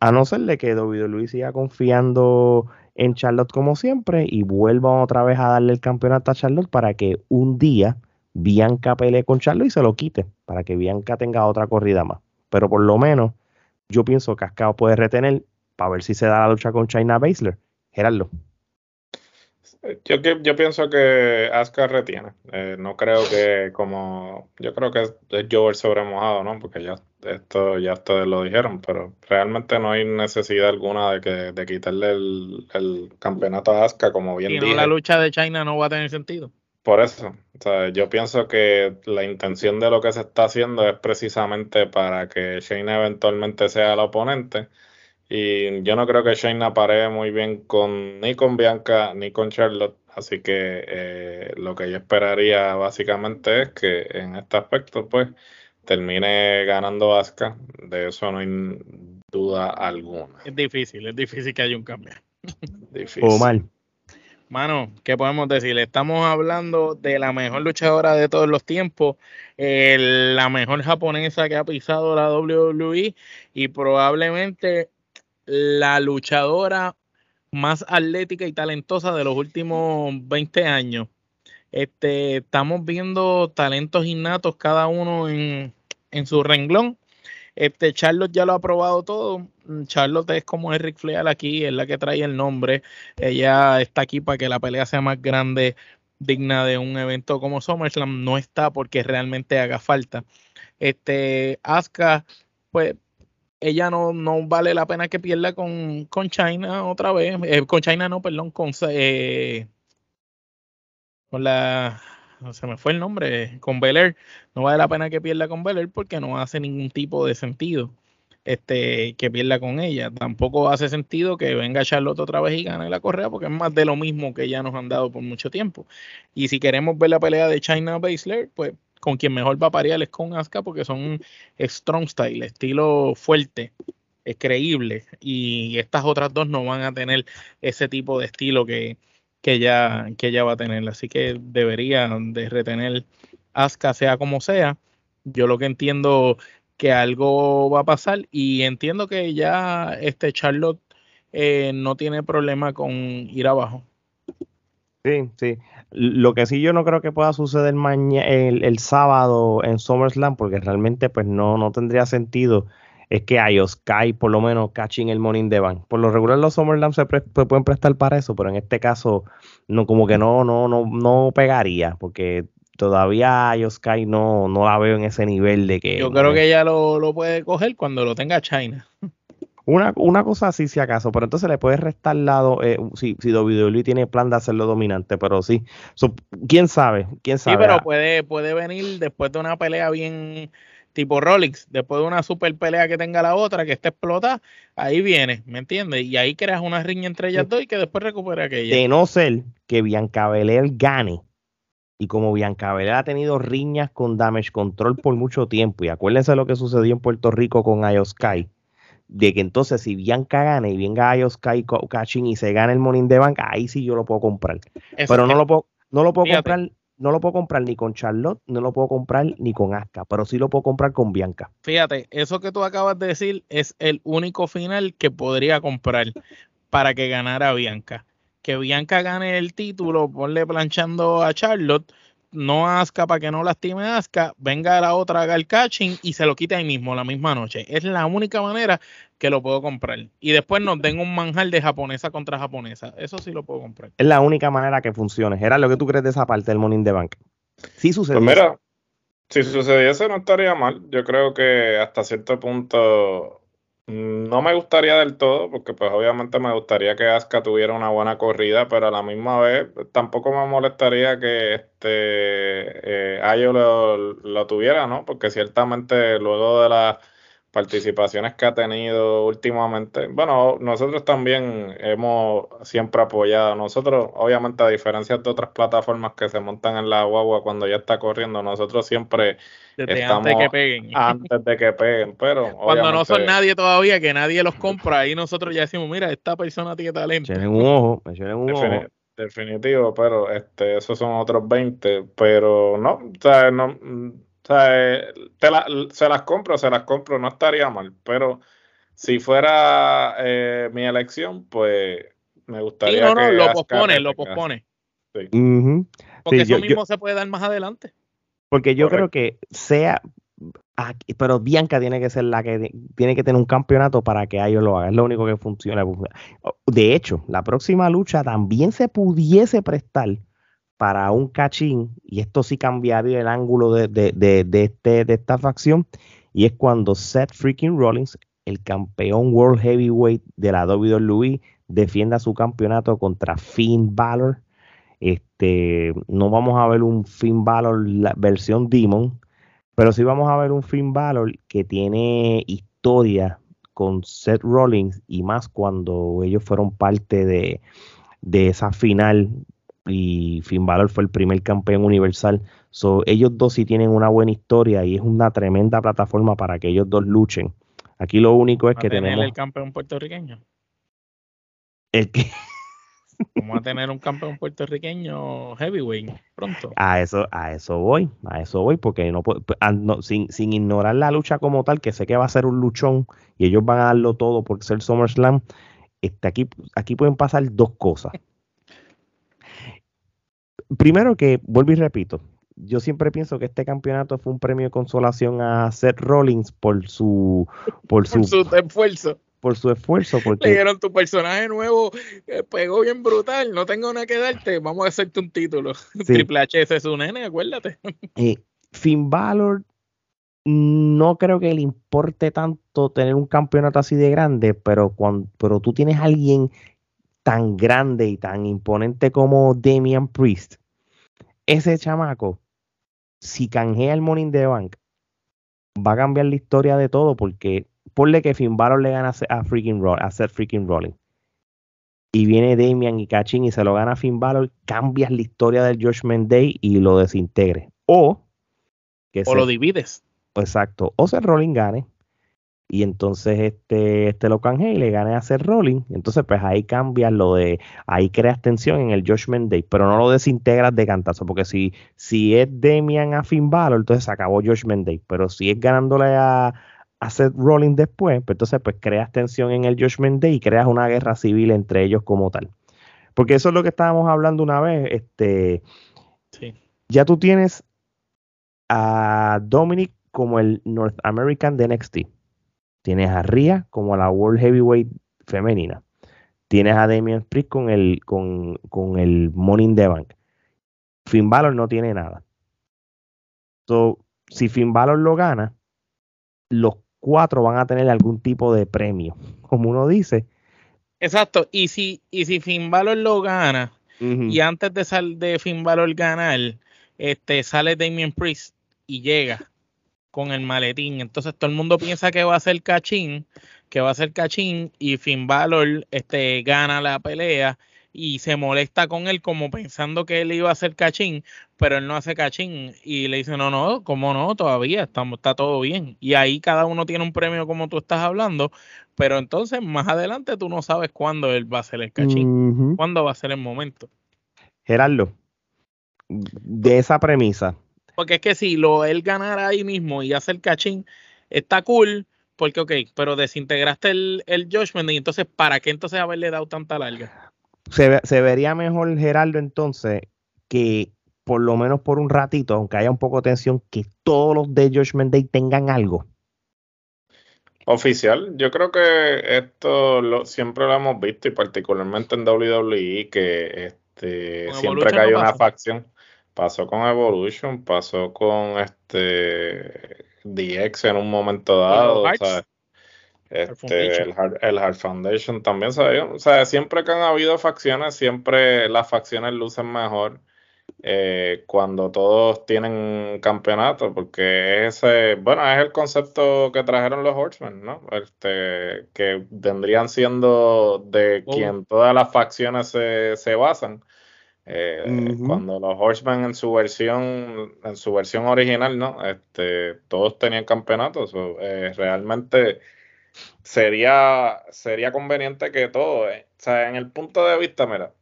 a no ser de que Luis siga confiando en Charlotte como siempre y vuelvan otra vez a darle el campeonato a Charlotte para que un día Bianca pelee con Charlotte y se lo quite, para que Bianca tenga otra corrida más. Pero por lo menos yo pienso que Cascao puede retener para ver si se da la lucha con China Baszler. Gerardo. Yo, yo pienso que Asuka retiene. Eh, no creo que como. Yo creo que es, Jover sobremojado, ¿no? Porque ya esto ya ustedes lo dijeron, pero realmente no hay necesidad alguna de que de quitarle el, campeonato a Asuka, como bien y la lucha de China no va a tener sentido. Por eso, o sea, yo pienso que la intención de lo que se está haciendo es precisamente para que Shayna eventualmente sea la oponente. Y yo no creo que Shayna pare muy bien con ni con Bianca ni con Charlotte. Así que eh, lo que yo esperaría básicamente es que en este aspecto, pues, termine ganando Asuka. De eso no hay duda alguna. Es difícil, es difícil que haya un cambio. difícil. O mal. Mano, ¿qué podemos decir? Estamos hablando de la mejor luchadora de todos los tiempos, la mejor japonesa que ha pisado la WWE y probablemente la luchadora más atlética y talentosa de los últimos 20 años. Este, estamos viendo talentos innatos cada uno en, en su renglón este, Charlotte ya lo ha probado todo. Mm, Charlotte es como Eric Flair aquí, es la que trae el nombre. Ella está aquí para que la pelea sea más grande, digna de un evento como SummerSlam. No está porque realmente haga falta. Este, Asuka, pues ella no, no vale la pena que pierda con, con China otra vez. Eh, con China no, perdón, con, eh, con la se me fue el nombre, con Belair, no vale la pena que pierda con Belair porque no hace ningún tipo de sentido este que pierda con ella. Tampoco hace sentido que venga Charlotte otra vez y gane la correa porque es más de lo mismo que ya nos han dado por mucho tiempo. Y si queremos ver la pelea de China Baszler, pues con quien mejor va a parear es con Asuka porque son strong style, estilo fuerte, es creíble y estas otras dos no van a tener ese tipo de estilo que, que ya, que ya va a tener. Así que debería de retener Asuka sea como sea. Yo lo que entiendo que algo va a pasar y entiendo que ya este Charlotte eh, no tiene problema con ir abajo. Sí, sí. Lo que sí yo no creo que pueda suceder mañana el, el, sábado en SummerSlam, porque realmente pues no, no tendría sentido es que Sky por lo menos catching el morning de van. Por lo regular los Summerland se, pueden prestar para eso, pero en este caso no como que no no no no pegaría porque todavía Sky no no la veo en ese nivel de que Yo creo que ella lo, puede coger cuando lo tenga China. Una, una cosa así si acaso, pero entonces le puede restar lado eh, si, si WWE tiene plan de hacerlo dominante, pero sí. ¿Quién sabe? ¿Quién sabe? Sí, pero puede, puede venir después de una pelea bien tipo Rolex, después de una super pelea que tenga la otra, que esté explotada, ahí viene, ¿me entiendes? Y ahí creas una riña entre ellas dos y que después recupere aquella. De no ser que Bianca Belair gane, y como Bianca Belair ha tenido riñas con Damage Control por mucho tiempo, y acuérdense lo que sucedió en Puerto Rico con Sky, de que entonces si Bianca gane y venga Sky catching y se gane el Morning de Banca, ahí sí yo lo puedo comprar. Pero no lo puedo, no lo puedo comprar no lo puedo comprar ni con Charlotte, no lo puedo comprar ni con Asuka, pero sí lo puedo comprar con Bianca. Fíjate, eso que tú acabas de decir es el único final que podría comprar para que ganara Bianca. Que Bianca gane el título, ponle planchando a Charlotte, no a Asuka para que no lastime a Asuka, venga la otra, haga el catching y se lo quita ahí mismo, la misma noche. Es la única manera que lo puedo comprar. Y después nos den un manjar de japonesa contra japonesa. Eso sí lo puedo comprar. Es la única manera que funcione. Era lo que tú crees de esa parte del Morning de Bank. Sí sucede. Pues mira, si sucediese no estaría mal. Yo creo que hasta cierto punto no me gustaría del todo, porque pues obviamente me gustaría que Asuka tuviera una buena corrida, pero a la misma vez tampoco me molestaría que este eh, Ayo lo, lo, tuviera, ¿no? Porque ciertamente luego de la participaciones que ha tenido últimamente. Bueno, nosotros también hemos siempre apoyado. Nosotros, obviamente, a diferencia de otras plataformas que se montan en la guagua cuando ya está corriendo, nosotros siempre estamos antes de que peguen. Antes de que peguen, pero cuando no son nadie todavía, que nadie los compra, ahí nosotros ya decimos, mira, esta persona tiene talento. Tienen un ojo, un ojo. Definitivo, pero este, esos son otros 20, pero no, o sea, no o sea, eh, se las compro, se las compro, no estaría mal, pero si fuera eh, mi elección, pues me gustaría. Sí, no, no, lo pospone, lo pospone. Sí. Porque eso mismo se puede dar más adelante. Porque yo creo que sea, pero Bianca tiene que ser la que tiene que tener un campeonato para que ellos lo hagan. Es lo único que funciona. De hecho, la próxima lucha también se pudiese prestar para un cachín, y esto sí cambiaría el ángulo de, de, este, de esta facción, y es cuando Seth freaking Rollins, el campeón World Heavyweight de la WWE, defienda su campeonato contra Finn Balor. Este, no vamos a ver un Finn Balor la versión Demon, pero sí vamos a ver un Finn Balor que tiene historia con Seth Rollins y más cuando ellos fueron parte de, esa final y Finn Balor fue el primer campeón universal. So, ellos dos sí tienen una buena historia y es una tremenda plataforma para que ellos dos luchen. Aquí lo único es que tenemos el campeón puertorriqueño. El que Vamos a tener un campeón puertorriqueño heavyweight pronto. A eso, a eso voy, a eso voy, porque no, ah, sin, sin ignorar la lucha como tal, que sé que va a ser un luchón y ellos van a darlo todo por ser SummerSlam. Este, aquí, aquí pueden pasar dos cosas. Primero que, vuelvo y repito, yo siempre pienso que este campeonato fue un premio de consolación a Seth Rollins por su por, su, su esfuerzo por su esfuerzo. Porque... Le dijeron, tu personaje nuevo eh, pegó bien brutal, no tengo nada que darte, vamos a hacerte un título. Triple H ese es su nene, acuérdate. Eh, Finn Balor no creo que le importe tanto tener un campeonato así de grande, pero, cuando, pero tú tienes a alguien tan grande y tan imponente como Damian Priest, ese chamaco, si canjea el Morning the Bank, va a cambiar la historia de todo porque ponle que Finn Balor le gana a, freaking Roll, a Seth freaking Rolling. Y viene Damian y Cachín y se lo gana a Finn Balor, cambias la historia del Judgment Day y lo desintegres. O que o lo divides. Exacto. O Seth Rolling gane. Y entonces este, este lo canje y le gane a Seth Rolling. Entonces, pues ahí cambias lo de. Ahí creas tensión en el Judgment Day, pero no lo desintegras de cantazo. Porque si, si es Damian a Finn Balor, entonces se acabó Judgment Day. Pero si es ganándole a, hacer rolling después, pues entonces pues creas tensión en el Judgment Day y creas una guerra civil entre ellos como tal. Porque eso es lo que estábamos hablando una vez. Este, Ya tú tienes a Dominic como el North American de NXT. Tienes a Rhea como la World Heavyweight femenina. Tienes a Damian Priest con el, con, con el Money in the Bank. Finn Balor no tiene nada. So, si Finn Balor lo gana, los cuatro van a tener algún tipo de premio, como uno dice. Exacto, y si, y si Finn Balor lo gana, y antes de sal de Finn Balor ganar, este sale Damien Priest y llega con el maletín. Entonces todo el mundo piensa que va a ser cachín, que va a ser cachín, y Finn Balor este, gana la pelea y se molesta con él como pensando que él iba a hacer cachín, pero él no hace cachín y le dice, no, no, ¿cómo no? Todavía estamos, está todo bien. Y ahí cada uno tiene un premio como tú estás hablando, pero entonces más adelante tú no sabes cuándo él va a hacer el cachín, cuándo va a ser el momento. Gerardo, de esa premisa. Porque es que si lo él ganara ahí mismo y hace el cachín, está cool, porque ok, pero desintegraste el, el judgment y entonces, ¿para qué entonces haberle dado tanta larga? se, vería mejor Geraldo entonces que por lo menos por un ratito, aunque haya un poco de tensión, que todos los de Judgment Day tengan algo. Oficial, yo creo que esto lo, siempre lo hemos visto y particularmente en WWE que este siempre que hay una facción, pasó con Evolution, pasó con este DX en un momento dado, o sea, este, el, Hard, Foundation también, O sea, siempre que han habido facciones, siempre las facciones lucen mejor eh, cuando todos tienen campeonato, porque ese, bueno, es el concepto que trajeron los Horsemen, ¿no? Este, que vendrían siendo de oh. quien todas las facciones se, se basan. Eh, cuando los Horsemen en su versión, en su versión original, ¿no? Este, todos tenían campeonatos. Eh, realmente sería, sería conveniente que todo, eh, o sea, en el punto de vista, mira,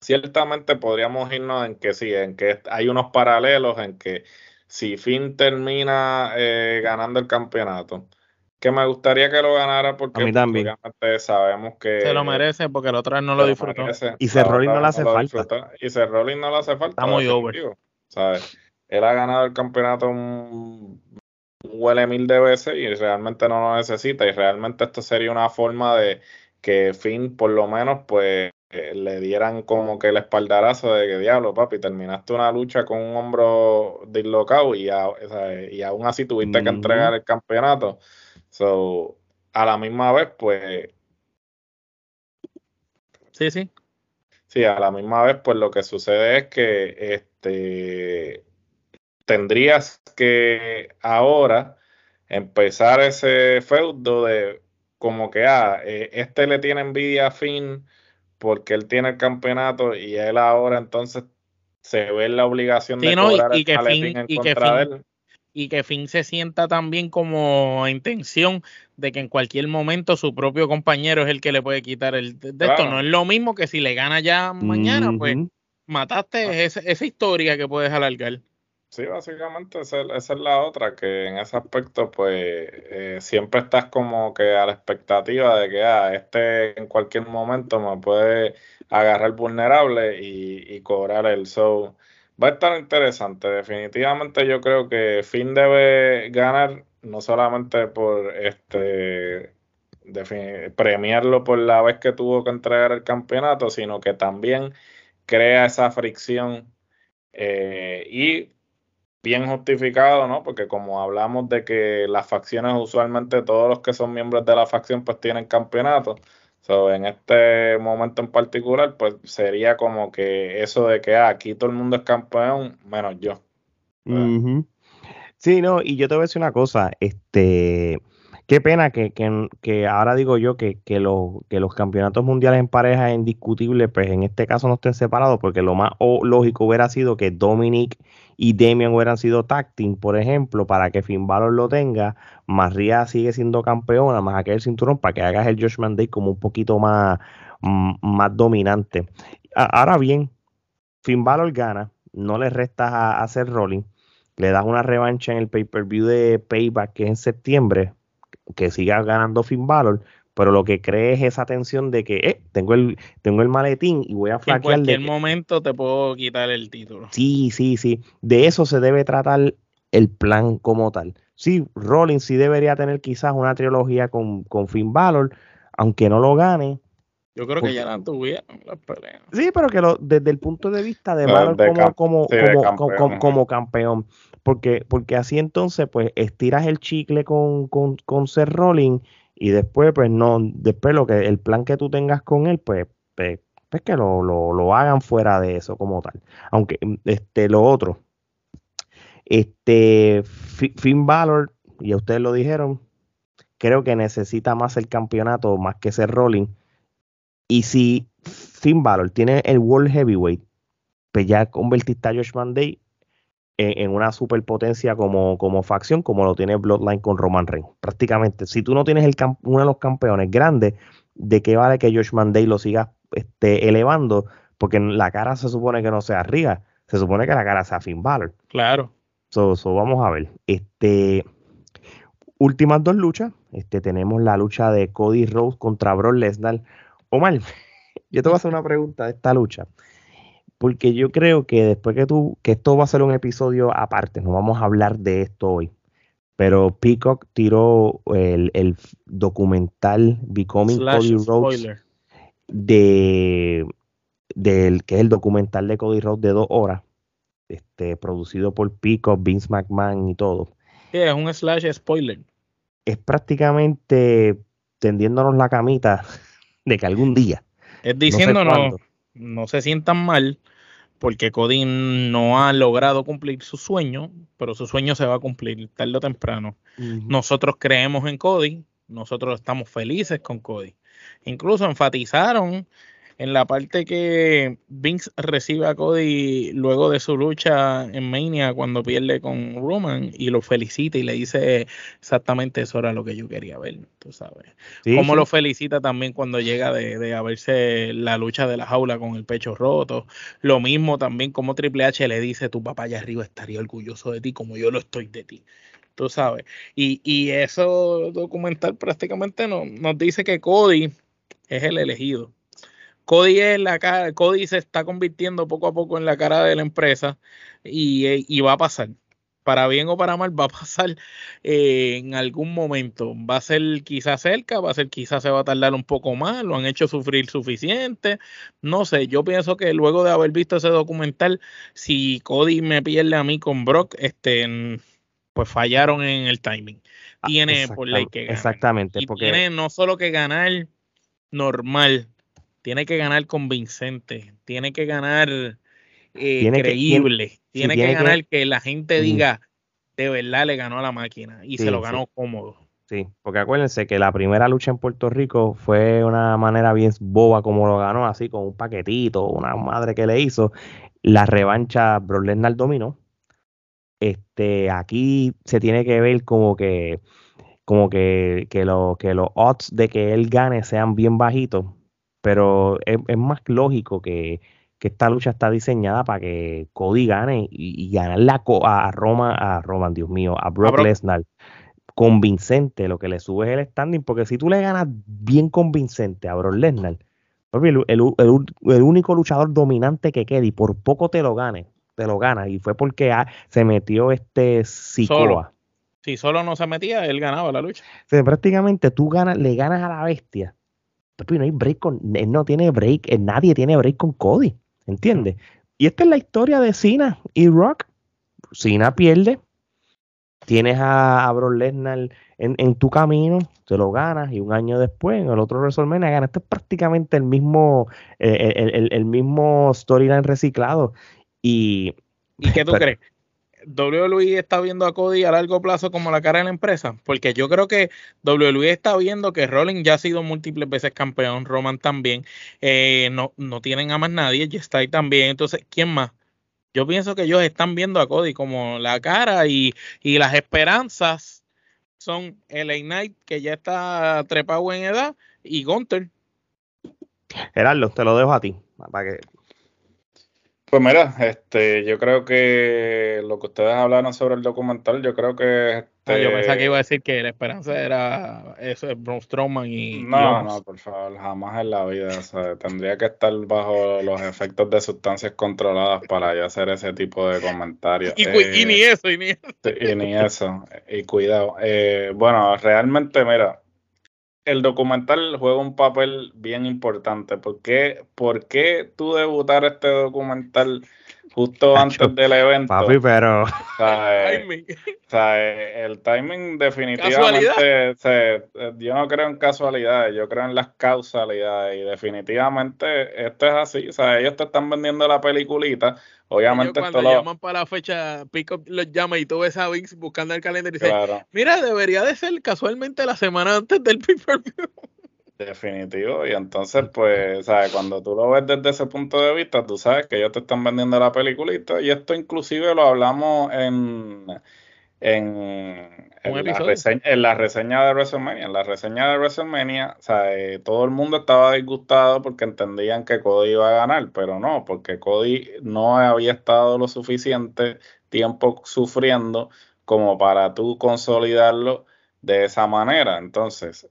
ciertamente podríamos irnos en que sí, en que hay unos paralelos, en que si Finn termina eh, ganando el campeonato, que me gustaría que lo ganara porque a sabemos que se lo merece porque el otro no lo disfrutó. y Cerrolin no le hace falta. y Cerrolin no le hace falta está muy over. ¿sabes? él ha ganado el campeonato un, huele mil de veces y realmente no lo necesita. Y realmente esto sería una forma de que Finn, por lo menos, pues eh, le dieran como que el espaldarazo de que diablo, papi, terminaste una lucha con un hombro dislocado y, y aún así tuviste que entregar el campeonato. So, a la misma vez, pues. Sí, sí. Sí, a la misma vez, pues lo que sucede es que este tendrías que ahora empezar ese feudo de como que ah, eh, este le tiene envidia a Finn porque él tiene el campeonato y él ahora entonces se ve la obligación de cobrar y, que Finn, en contra de él y que Finn se sienta también como intención de que en cualquier momento su propio compañero es el que le puede quitar el de esto. No es lo mismo que si le gana ya mañana, pues mataste ah. esa, historia que puedes alargar. Sí, básicamente esa, es la otra, que en ese aspecto pues eh, siempre estás como que a la expectativa de que ah, este en cualquier momento me puede agarrar vulnerable y, y cobrar el show Va a estar interesante. Definitivamente yo creo que Finn debe ganar no solamente por este premiarlo por la vez que tuvo que entregar el campeonato, sino que también crea esa fricción eh, y bien justificado, ¿no? Porque como hablamos de que las facciones usualmente todos los que son miembros de la facción pues tienen campeonato, en este momento en particular, pues sería como que eso de que ah, aquí todo el mundo es campeón, menos yo. Sí, no, y yo te voy a decir una cosa, este, qué pena que, que, ahora digo yo que, que, los, que los campeonatos mundiales en pareja indiscutibles, pues en este caso no estén separados, porque lo más lógico hubiera sido que Dominic y Demian hubieran sido tag por ejemplo, para que Finn Balor lo tenga, María sigue siendo campeona, más aquel cinturón, para que hagas el Josh Day como un poquito más, más dominante. Ahora bien, Finn Balor gana, no le restas hacer rolling, le das una revancha en el pay-per-view de Payback que es en septiembre, que siga ganando Finn Balor, pero lo que cree es esa tensión de que eh, tengo el tengo el maletín y voy a flaquear. En cualquier momento te puedo quitar el título. Sí, sí, sí. De eso se debe tratar el plan como tal. Sí, Rollins sí debería tener quizás una trilogía con, con Finn Balor, aunque no lo gane. Yo creo que ya la tuvieron las peleas. Sí, pero que lo, desde el punto de vista de Balor como, como, como, campeón. Porque, porque así entonces, pues, estiras el chicle con, con, con Seth Rollins y después, pues no, después lo que el plan que tú tengas con él, pues, pues, pues que lo, lo, hagan fuera de eso como tal. Aunque mm, este, lo otro, este, Finn Balor, y ustedes lo dijeron, creo que necesita más el campeonato más que ser Rolling. Y si Finn Balor tiene el World Heavyweight, pues ya convertiste a Josh Monday en, una superpotencia como, como facción, como lo tiene Bloodline con Roman Reigns. Prácticamente, si tú no tienes el uno de los campeones grandes, ¿de qué vale que Josh Monday lo siga este, elevando? Porque la cara se supone que no sea arriba, se supone que la cara sea Finn Balor. Claro. So, vamos a ver. Este, últimas dos luchas. Este, tenemos la lucha de Cody Rhodes contra Brock Lesnar. Omar, yo te voy a hacer una pregunta de esta lucha porque yo creo que después que tú, que esto va a ser un episodio aparte, no vamos a hablar de esto hoy, pero Peacock tiró el, documental Becoming Cody Rhodes de del que es el documental de Cody Rhodes de dos horas, este, producido por Peacock, Vince McMahon y todo. Sí, es un slash spoiler. Es prácticamente tendiéndonos la camita de que algún día. Es diciéndonos, no se sientan mal porque Cody no ha logrado cumplir su sueño, pero su sueño se va a cumplir tarde o temprano. Nosotros creemos en Cody, nosotros estamos felices con Cody. Incluso enfatizaron en la parte que Vince recibe a Cody luego de su lucha en Mania cuando pierde con Roman y lo felicita y le dice exactamente eso era lo que yo quería ver, tú sabes. Como lo felicita también cuando llega de, de haberse la lucha de la jaula con el pecho roto. Lo mismo también como Triple H le dice tu papá allá arriba estaría orgulloso de ti como yo lo estoy de ti tú sabes. Y, y eso documental prácticamente no, nos dice que Cody es el elegido Cody es la cara, Cody se está convirtiendo poco a poco en la cara de la empresa y, va a pasar. Para bien o para mal va a pasar eh, en algún momento. Va a ser quizás cerca, va a ser quizás se va a tardar un poco más, lo han hecho sufrir suficiente. No sé, yo pienso que luego de haber visto ese documental, si Cody me pierde a mí con Brock, este, pues fallaron en el timing. Tiene por ley que ganar. Exactamente. porque... tiene no solo que ganar normal, tiene que ganar convincente, tiene que ganar eh, creíble, tiene, que ganar que, la gente diga de verdad le ganó a la máquina y se lo ganó cómodo. Sí, porque acuérdense que la primera lucha en Puerto Rico fue una manera bien boba como lo ganó, así con un paquetito, una madre que le hizo. La revancha Brock Lesnar dominó. Este, aquí se tiene que ver como que como que, que, lo, que los odds de que él gane sean bien bajitos pero es, más lógico que, esta lucha está diseñada para que Cody gane y, ganar la a Roma, a Roman, Dios mío, a Brock, Lesnar convincente, lo que le sube es el standing, porque si tú le ganas bien convincente a Brock Lesnar, el, único luchador dominante que quede y por poco te lo gane, te lo gana, y fue porque se metió este Sikoa. Si solo no se metía, él ganaba la lucha. prácticamente tú ganas, le ganas a la bestia no hay break con, él no tiene break, eh, nadie tiene break con Cody, ¿entiendes? Y esta es la historia de Cena y Rock. Cena pierde, tienes a, a Brock Lesnar en, tu camino, te lo ganas y un año después en el otro WrestleMania ganas. Este es prácticamente el mismo, eh, el, el, mismo storyline reciclado. Y, ¿Y qué tú crees? WWE está viendo a Cody a largo plazo como la cara de la empresa, porque yo creo que WWE está viendo que Rollins ya ha sido múltiples veces campeón, Roman también, eh, no, no tienen a más nadie, ahí también, entonces, ¿quién más? Yo pienso que ellos están viendo a Cody como la cara y, y las esperanzas son el Knight, que ya está trepado en edad, y Gunter. Gerardo, te lo dejo a ti, para que pues mira, este, yo creo que lo que ustedes hablaron sobre el documental, yo creo que... Este... yo pensaba que iba a decir que la esperanza era eso, Braun Strowman y... No, no, por favor, jamás en la vida. O sea, tendría que estar bajo los efectos de sustancias controladas para yo hacer ese tipo de comentarios. Y, ni eh, eso, y ni eso. Y ni eso, y cuidado. Eh, bueno, realmente, mira, el documental juega un papel bien importante. ¿Por qué, ¿Por qué tú debutar este documental justo antes del evento? Papi, pero... el timing definitivamente... yo no creo en casualidades, yo creo en las causalidades y definitivamente esto es así. O sea, ellos te están vendiendo la peliculita Obviamente cuando llaman para la fecha, Pico los llama y tú ves a Vince buscando el calendario y dice, mira, debería de ser casualmente la semana antes del Definitivo, y entonces, pues, ¿sabes? Cuando tú lo ves desde ese punto de vista, tú sabes que ellos te están vendiendo la peliculita, y esto inclusive lo hablamos en, en, en, la reseña, de WrestleMania. En la reseña de WrestleMania, o sea, eh, todo el mundo estaba disgustado porque entendían que Cody iba a ganar, pero no, porque Cody no había estado lo suficiente tiempo sufriendo como para tú consolidarlo de esa manera. Entonces,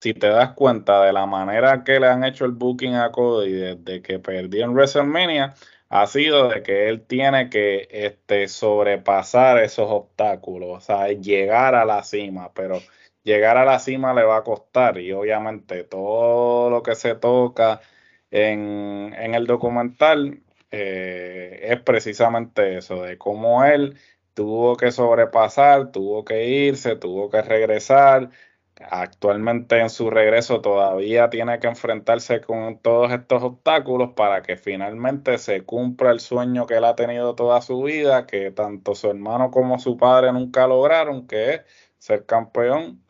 si te das cuenta de la manera que le han hecho el booking a Cody desde que perdió en WrestleMania, ha sido de que él tiene que este, sobrepasar esos obstáculos, o sea, llegar a la cima, pero llegar a la cima le va a costar y obviamente todo lo que se toca en, el documental eh, es precisamente eso, de cómo él tuvo que sobrepasar, tuvo que irse, tuvo que regresar, actualmente en su regreso todavía tiene que enfrentarse con todos estos obstáculos para que finalmente se cumpla el sueño que él ha tenido toda su vida, que tanto su hermano como su padre nunca lograron, que es ser campeón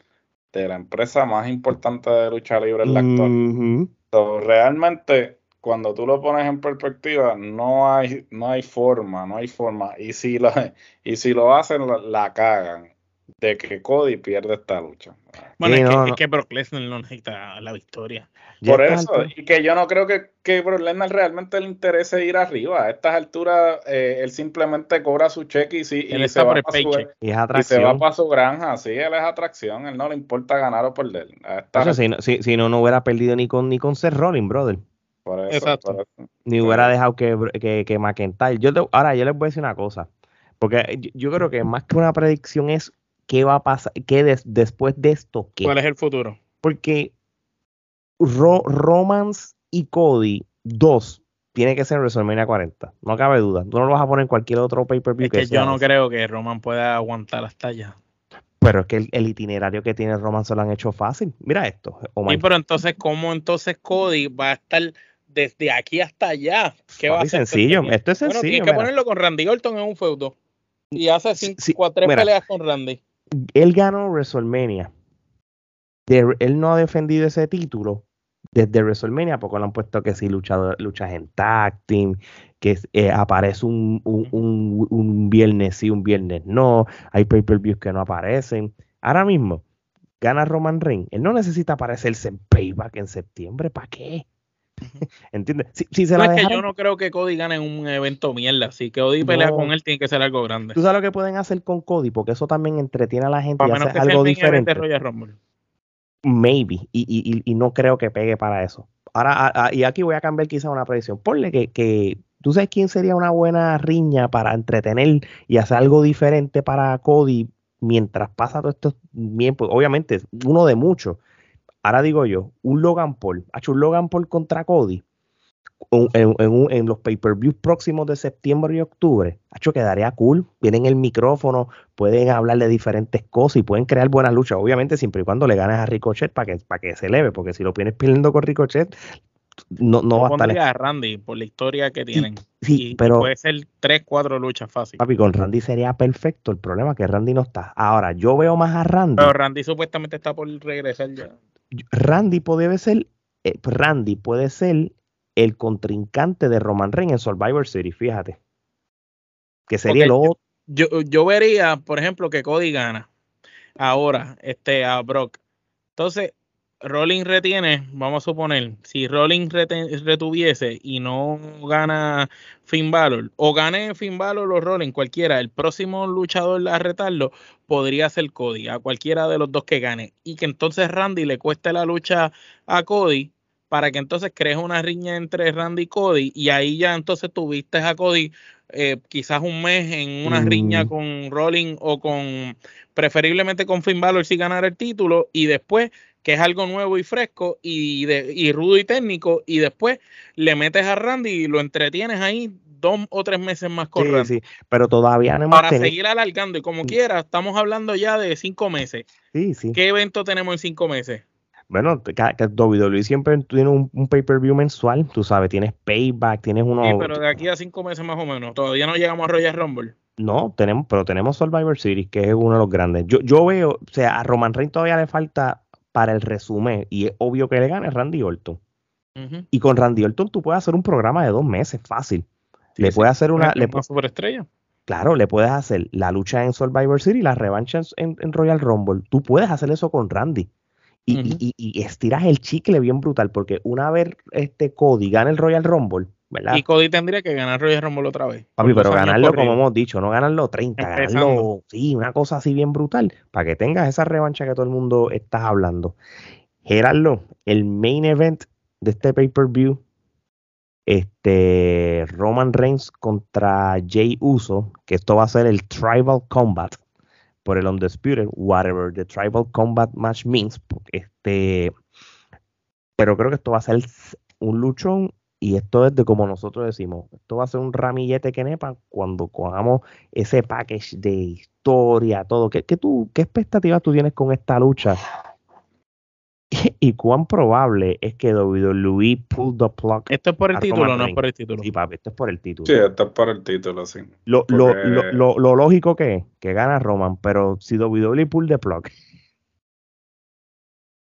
de la empresa más importante de lucha libre en la realmente, cuando tú lo pones en perspectiva, no hay, no hay forma, no hay forma. Y si lo, y si lo hacen, la cagan de que Cody pierde esta lucha. Bueno, es, que, Brock Lesnar no necesita la victoria. Por eso, y que yo no creo que, que Brock Lesnar realmente le interese ir arriba. A estas alturas, eh, él simplemente cobra su cheque y, si, y, se va para su, y, se va para su granja. Sí, él es atracción. Él no le importa ganar o perder. si, no, si, no, no hubiera perdido ni con, ni con Seth Rollins, brother. Exacto. Ni hubiera dejado que, que, que McIntyre. Yo ahora, yo les voy a decir una cosa. Porque yo, creo que más que una predicción es qué va a pasar, qué después de esto, qué. ¿Cuál es el futuro? Porque Romans y Cody, dos, tiene que ser WrestleMania 40. No cabe duda. Tú no lo vas a poner en cualquier otro pay-per-view. Es que, yo no creo que Roman pueda aguantar hasta allá. Pero es que el, itinerario que tiene Roman se lo han hecho fácil. Mira esto. Oh sí, pero entonces, ¿cómo entonces Cody va a estar desde aquí hasta allá? ¿Qué va a sencillo. Esto es sencillo. Bueno, tiene que ponerlo con Randy Orton en un feudo. Y hace cinco, tres peleas con Randy. Él ganó WrestleMania. él no ha defendido ese título desde WrestleMania, porque le han puesto que si luchas en tag team, que eh, aparece un, un, viernes sí, un viernes no, hay pay-per-views que no aparecen. Ahora mismo, gana Roman Reigns. Él no necesita aparecerse en Payback en septiembre, ¿para qué? ¿Entiendes? Si, se no, es que yo no creo que Cody gane en un evento mierda. Si Cody pelea con él, tiene que ser algo grande. ¿Tú sabes lo que pueden hacer con Cody? Porque eso también entretiene a la gente y hace algo diferente. Maybe. Y, y, no creo que pegue para eso. Ahora, y aquí voy a cambiar quizá una predicción. Ponle que, que tú sabes quién sería una buena riña para entretener y hacer algo diferente para Cody mientras pasa todo esto. Bien, pues, obviamente, uno de muchos. Ahora digo yo, un Logan Paul. Ha hecho un Logan Paul contra Cody en, los pay-per-views próximos de septiembre y octubre, hecho quedaría cool. Vienen el micrófono, pueden hablar de diferentes cosas y pueden crear buenas luchas. Obviamente, siempre y cuando le ganes a Ricochet para que, para que se eleve, porque si lo vienes peleando con Ricochet, no, no va a estar. a Randy por la historia que tienen. Sí, pero. puede ser 3, 4 luchas fáciles. Papi, con Randy sería perfecto. El problema es que Randy no está. Ahora, yo veo más a Randy. Pero Randy supuestamente está por regresar ya. Randy puede ser. Eh, Randy puede ser el contrincante de Roman Reigns en Survivor Series, fíjate. Que sería lo yo, yo vería, por ejemplo, que Cody gana ahora este, a Brock. Entonces, Rolling retiene, vamos a suponer, si Rolling retuviese y no gana Finn Balor, o gane Finn Balor o Rolling, cualquiera, el próximo luchador a retarlo podría ser Cody, a cualquiera de los dos que gane. Y que entonces Randy le cueste la lucha a Cody para que entonces crees una riña entre Randy y Cody y ahí ya entonces tuviste a Cody eh, quizás un mes en una riña con Rolling o con preferiblemente con Finn Balor si ganar el título y después que es algo nuevo y fresco y, de, y rudo y técnico y después le metes a Randy y lo entretienes ahí dos o tres meses más con Randy. Sí, pero todavía no Para seguir alargando y como quiera, estamos hablando ya de cinco meses. Sí, sí. ¿Qué evento tenemos en cinco meses? Bueno, WWE siempre tiene un, pay-per-view mensual, tú sabes, tienes payback, tienes uno. Sí, pero de aquí a cinco meses más o menos, todavía no llegamos a Royal Rumble. No, tenemos, pero tenemos Survivor Series, que es uno de los grandes. Yo, yo veo, o sea, a Roman Reigns todavía le falta para el resumen, y es obvio que le gane Randy Orton. Y con Randy Orton tú puedes hacer un programa de dos meses, fácil. le puedes hacer una. Le superestrella. Claro, le puedes hacer la lucha en Survivor Series, las revanchas en Royal Rumble. Tú puedes hacer eso con Randy. Y, estiras el chicle bien brutal, porque una vez este Cody gana el Royal Rumble, ¿verdad? Y Cody tendría que ganar Royal Rumble otra vez. Papi, pero ganarlo, como hemos dicho, no ganarlo 30, ganarlo, sí, una cosa así bien brutal, para que tengas esa revancha que todo el mundo está hablando. Gerardo, el main event de este pay-per-view, este Roman Reigns contra Jay Uso, que esto va a ser el Tribal Combat por el Undisputed, whatever the Tribal Combat Match means. Este, pero creo que esto va a ser un luchón y esto es de como nosotros decimos, esto va a ser un ramillete que nepa cuando cojamos ese package de historia, todo. ¿Qué, qué, tú, ¿Qué expectativas tú tienes con esta lucha? y cuán probable es que WWE pull the plug. ¿Esto es por el título no es por el título? Sí, papi, esto es por el título. Sí, esto es por el título, sí. Lo, lo, lo, lo, lógico que es que gana Roman, pero si WWE pull the plug.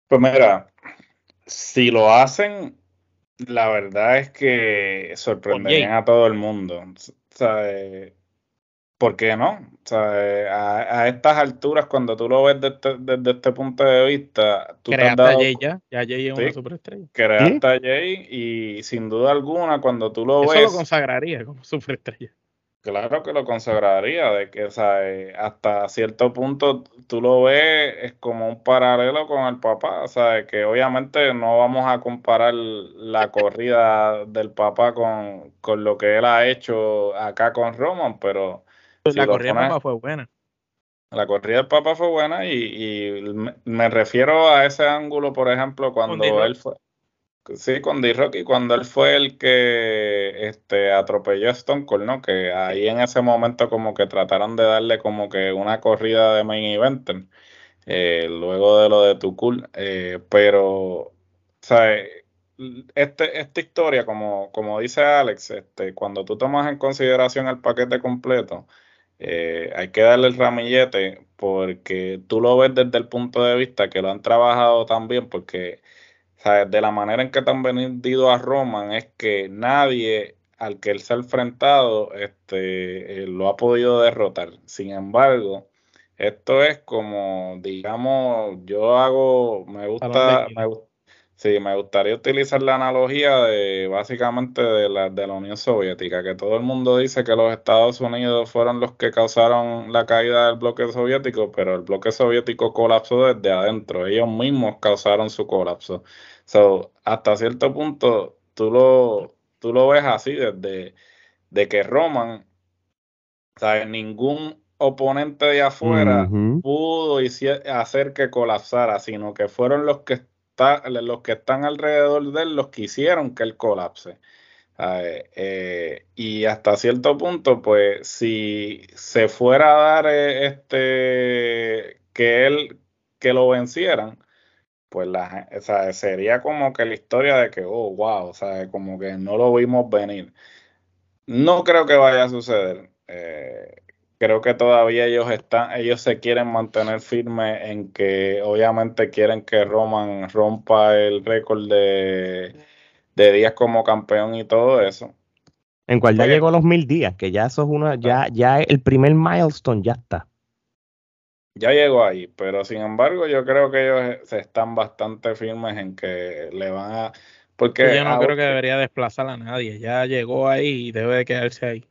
Pues mira, si lo hacen, la verdad es que sorprenderían a todo el mundo. Eh, ¿Por qué no? Sea, a, estas alturas, cuando tú lo ves desde, desde este punto de vista, tú Creaste te has dado, a Jay ya, ya Jay es una superestrella. Creaste a Jay y sin duda alguna, cuando tú lo ves. Eso lo consagraría como superestrella. Claro que lo consagraría, de que o sea, eh, hasta cierto punto tú lo ves es como un paralelo con el papá, o sea, que obviamente no vamos a comparar la corrida del papá con, con lo que él ha hecho acá con Roman, pero... Pues la corrida del papá fue buena. La corrida del papá fue buena y, y me, refiero a ese ángulo, por ejemplo, cuando él fue... Sí, con D-Rock cuando él fue el que este, atropelló a Stone Cold, ¿no? Que ahí en ese momento como que trataron de darle como que una corrida de main event, eh, luego de lo de Tu Cool, eh, pero, sea, este, esta historia, como, como dice Alex, este, cuando tú tomas en consideración el paquete completo, eh, hay que darle el ramillete porque tú lo ves desde el punto de vista que lo han trabajado tan bien, porque de la manera en que te han vendido a Roman es que nadie al que él se ha enfrentado este, eh, lo ha podido derrotar. Sin embargo, esto es como, digamos, yo hago, me gusta, me, sí, me gustaría utilizar la analogía de básicamente de la, de la Unión Soviética, que todo el mundo dice que los Estados Unidos fueron los que causaron la caída del bloque soviético, pero el bloque soviético colapsó desde adentro, ellos mismos causaron su colapso. So, hasta cierto punto, tú lo, tú lo ves así, desde de que Roman, ¿sabes? ningún oponente de afuera pudo hacer que colapsara, sino que fueron los que, está, los que están alrededor de él los que hicieron que él colapse. Eh, y hasta cierto punto, pues, si se fuera a dar eh, este que él que lo vencieran, pues la, o sea, sería como que la historia de que, oh, wow, o sea, como que no lo vimos venir. No creo que vaya a suceder. Eh, creo que todavía ellos están, ellos se quieren mantener firmes en que obviamente quieren que Roman rompa el récord de, de días como campeón y todo eso. En cual ya llegó a los mil días, que ya eso es una, ya, ya el primer milestone ya está ya llegó ahí, pero sin embargo yo creo que ellos eh, se están bastante firmes en que le van a... Porque yo no creo que debería desplazar a nadie, ya llegó ahí y debe de quedarse ahí.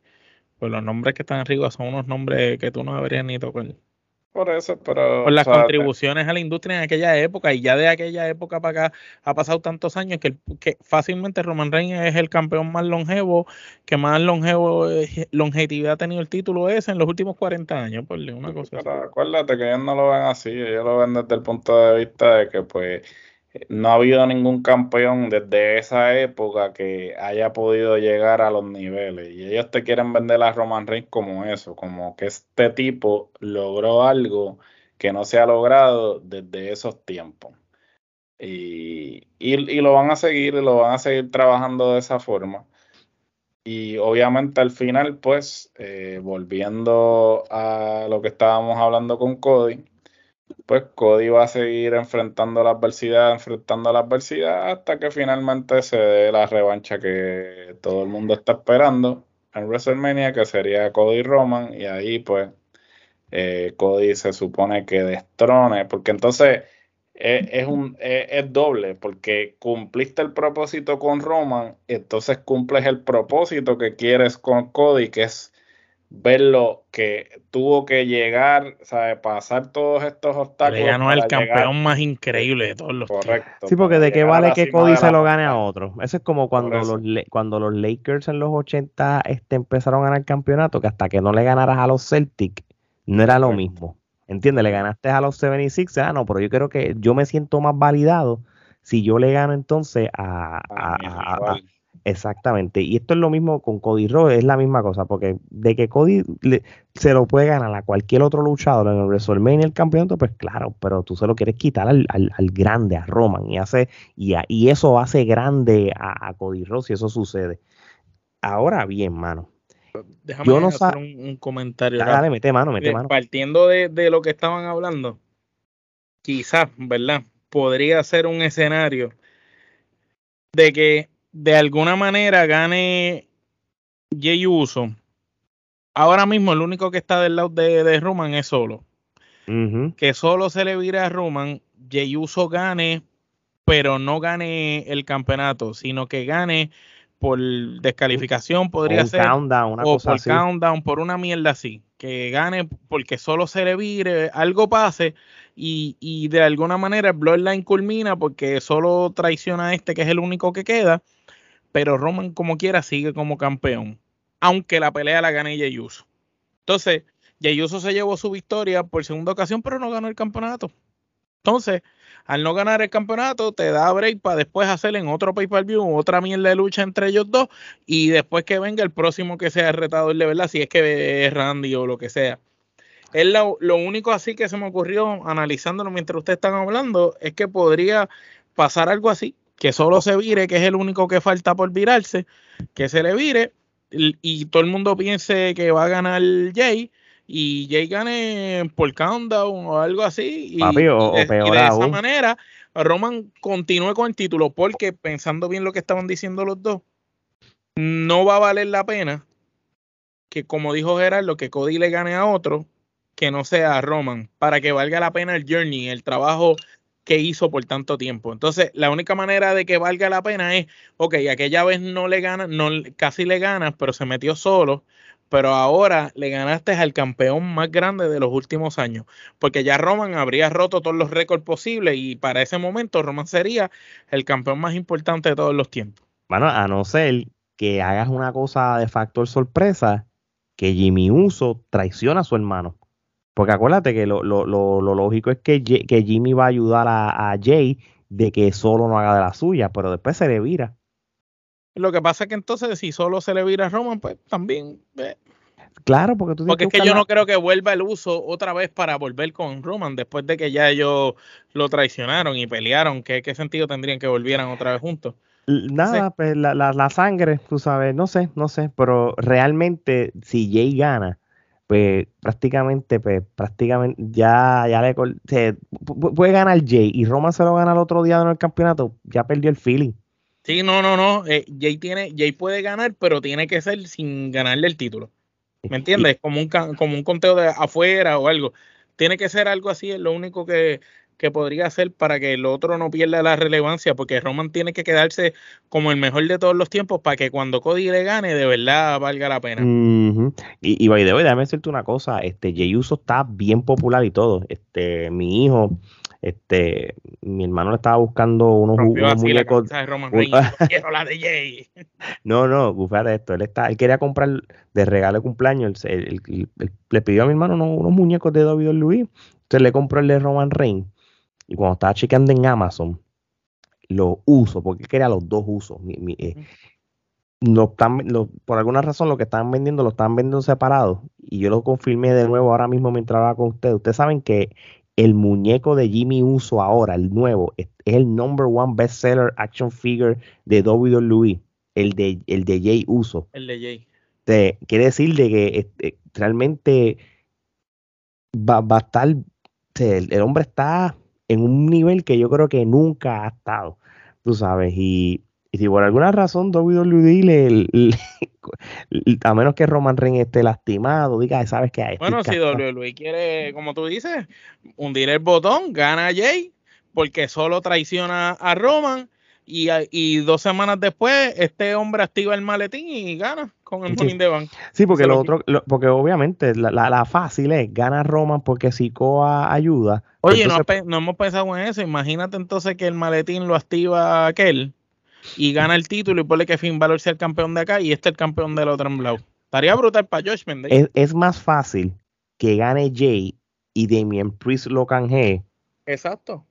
Pues los nombres que están arriba son unos nombres que tú no deberías ni tocar. Por eso, pero. Por las contribuciones a la industria en aquella época, y ya de aquella época para acá ha pasado tantos años que, que fácilmente Roman Reigns es el campeón más longevo, que más longevo, eh, longevidad ha tenido el título ese en los últimos 40 años, por una cosa pero acuérdate que ellos no lo ven así, ellos lo ven desde el punto de vista de que, pues no ha habido ningún campeón desde esa época que haya podido llegar a los niveles. Y ellos te quieren vender a Roman Reigns como eso, como que este tipo logró algo que no se ha logrado desde esos tiempos. Y, y, lo van a seguir, lo van a seguir trabajando de esa forma. Y obviamente al final, pues, eh, volviendo a lo que estábamos hablando con Cody, pues Cody va a seguir enfrentando la adversidad, enfrentando la adversidad hasta que finalmente se dé la revancha que todo el mundo está esperando en WrestleMania, que sería Cody Roman, y ahí pues eh, Cody se supone que destrone, porque entonces eh, es, un, eh, es doble, porque cumpliste el propósito con Roman, entonces cumples el propósito que quieres con Cody, que es verlo que tuvo que llegar, ¿sabe? pasar todos estos obstáculos. ya no es el campeón más increíble de todos los Correcto. Sí, porque de qué vale que Cody se lo gane a otro. Eso es como cuando los, cuando los Lakers en los 80 este, empezaron a ganar el campeonato, que hasta que no le ganaras a los Celtics, no era lo mismo. ¿Entiendes? Le ganaste a los 76, ah, no, pero yo creo que yo me siento más validado si yo le gano entonces a, a, Exactamente. Y esto es lo mismo con Cody Rhodes, es la misma cosa, porque de que Cody se lo puede ganar a cualquier otro luchador en el WrestleMania el campeonato, pues claro, pero tú se lo quieres quitar al, grande, a Roman, y hace y, y eso hace grande a, Cody Rhodes si eso sucede. Ahora bien, mano. Déjame yo no hacer un, comentario. Dale, mete mano, mete mano. Partiendo de, de lo que estaban hablando, quizás, ¿verdad? Podría ser un escenario de que de alguna manera gane Jey Uso, ahora mismo el único que está del lado de, Roman es solo. Que solo se le vira a Roman, Jey Uso gane, pero no gane el campeonato, sino que gane, por descalificación, podría ser. Countdown, una o cosa por así. countdown, por una mierda así. Que gane porque solo se le vire, algo pase y, y de alguna manera el Bloodline culmina porque solo traiciona a este que es el único que queda. Pero Roman, como quiera, sigue como campeón. Aunque la pelea la gane Jey Uso. Entonces, Jey Uso se llevó su victoria por segunda ocasión, pero no ganó el campeonato. Entonces, al no ganar el campeonato, te da break para después hacer en otro pay-per-view otra mierda de lucha entre ellos dos y después que venga el próximo que sea el retador de verdad, si es que es Randy o lo que sea. Es lo, lo único así que se me ocurrió analizándolo mientras ustedes están hablando, es que podría pasar algo así, que solo se vire, que es el único que falta por virarse, que se le vire y, todo el mundo piense que va a ganar Jay y Jay gane por countdown o algo así. Y, Papi, o- y de, peor y de esa manera, Roman continúe con el título, porque pensando bien lo que estaban diciendo los dos, no va a valer la pena que, como dijo Gerardo, que Cody le gane a otro que no sea a Roman, para que valga la pena el journey, el trabajo que hizo por tanto tiempo. Entonces, la única manera de que valga la pena es, ok, aquella vez no le ganas, no, casi le ganas, pero se metió solo, pero ahora le ganaste al campeón más grande de los últimos años, porque ya Roman habría roto todos los récords posibles y para ese momento Roman sería el campeón más importante de todos los tiempos. Bueno, a no ser que hagas una cosa de factor sorpresa, que Jimmy Uso traiciona a su hermano. Porque acuérdate que lo, lo- lo- lo lógico es que, Ye- que Jimmy va a ayudar a, a Jay de que solo no haga de la suya, pero después se le vira. Lo que pasa es que entonces si solo se le vira a Roman, pues también... eh, Claro, porque tú Porque es que yo la- no creo que vuelva el uso otra vez para volver con Roman después de que ya ellos lo traicionaron y pelearon. ¿Qué, qué sentido tendrían que volvieran otra vez juntos? Nada, pues la, la, la sangre, tú sabes, no sé, no sé, pero realmente si Jay gana, pues prácticamente, pues prácticamente ya, ya le se- puede ganar Jay y Roman se lo gana el otro día en el campeonato, ya perdió el feeling. Sí, no, no, no. eh, Jay, tiene, Jay puede ganar, pero tiene que ser sin ganarle el título. ¿Me entiendes? Como un, como un conteo de afuera o algo. Tiene que ser algo así, es lo único que, que podría hacer para que el otro no pierda la relevancia, porque Roman tiene que quedarse como el mejor de todos los tiempos para que cuando Cody le gane, de verdad valga la pena. Y, y by the way, déjame decirte una cosa, este Jey Uso está bien popular y todo. Este, mi hijo, este, mi hermano le estaba buscando unos, unos la muñecos. de Roman quiero la de Jay. No, no, bufate esto. Él está, él quería comprar de regalo de cumpleaños. él- él- él- él le pidió a mi hermano unos, unos muñecos de WWE. Entonces le compró el de Roman Reigns. Y cuando estaba chequeando en Amazon, lo uso, porque quería los dos usos. Mi- mi, eh, lo están, lo- por alguna razón lo que estaban vendiendo lo estaban vendiendo separados. Y yo lo confirmé de nuevo ahora mismo mientras hablaba con ustedes. Ustedes saben que el muñeco de Jimmy Uso ahora, el nuevo, es, es el number one bestseller action figure de WWE. El de, el de Jay Uso. El de Jay. Te- quiere decir de que este, realmente va, va a estar, el hombre está en un nivel que yo creo que nunca ha estado, tú sabes, y, y si por alguna razón WWE le, le- a menos que Roman Reigns esté lastimado, diga, sabes que Bueno, si WWE quiere, como tú dices, hundir el botón, gana a Jay, porque solo traiciona a Roman. Y, y dos semanas después, este hombre activa el maletín y gana con el Sí. Money the Bank. Sí, porque lo lo otro, lo- porque obviamente la, la, la fácil es gana Roman porque Sikoa ayuda. Oye, no, entonces- hemos pensado en eso. Imagínate entonces que el maletín lo activa aquel y gana el título y pone que Finn Balor sea el campeón de acá y este el campeón del otro en blau. Estaría brutal para Josh Mendez. es, es más fácil que gane Jay y Damien Priest lo canjee Exacto.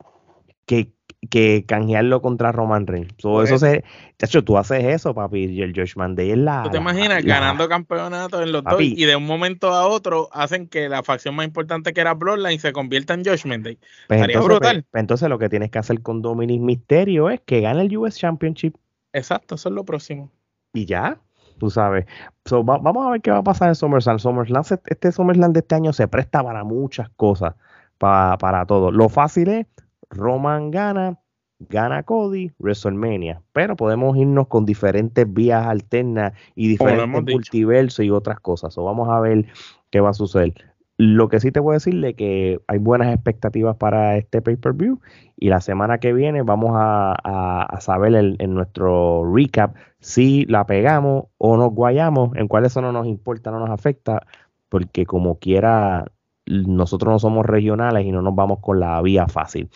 que, que canjearlo contra Roman Reigns. So, Por eso se, chacho, tú haces eso, papi, y el Josh Manday es la... ¿Tú te la- imaginas la- ganando campeonatos en los dos Papi. y de un momento a otro hacen que la facción más importante que era Bloodline se convierta en Josh Mendez? pues estaría entonces, brutal. pues, pues entonces lo que tienes que hacer con Dominic Mysterio es que gane el US Championship Exacto, eso es lo próximo. y ya, tú sabes. So, va- vamos a ver qué va a pasar en SummerSlam. SummerSlam, se- este SummerSlam de este año se presta para muchas cosas, pa- para todo. Lo fácil es, Roman gana, gana Cody, WrestleMania. Pero podemos irnos con diferentes vías alternas y diferentes dicho. multiversos y otras cosas. So, vamos a ver qué va a suceder. Lo que sí te a decirle que hay buenas expectativas para este pay-per-view y la semana que viene vamos a, saber en nuestro recap si la pegamos o nos guayamos, en cuál eso no nos importa, no nos afecta, porque como quiera, nosotros no somos regionales y no nos vamos con la vía fácil.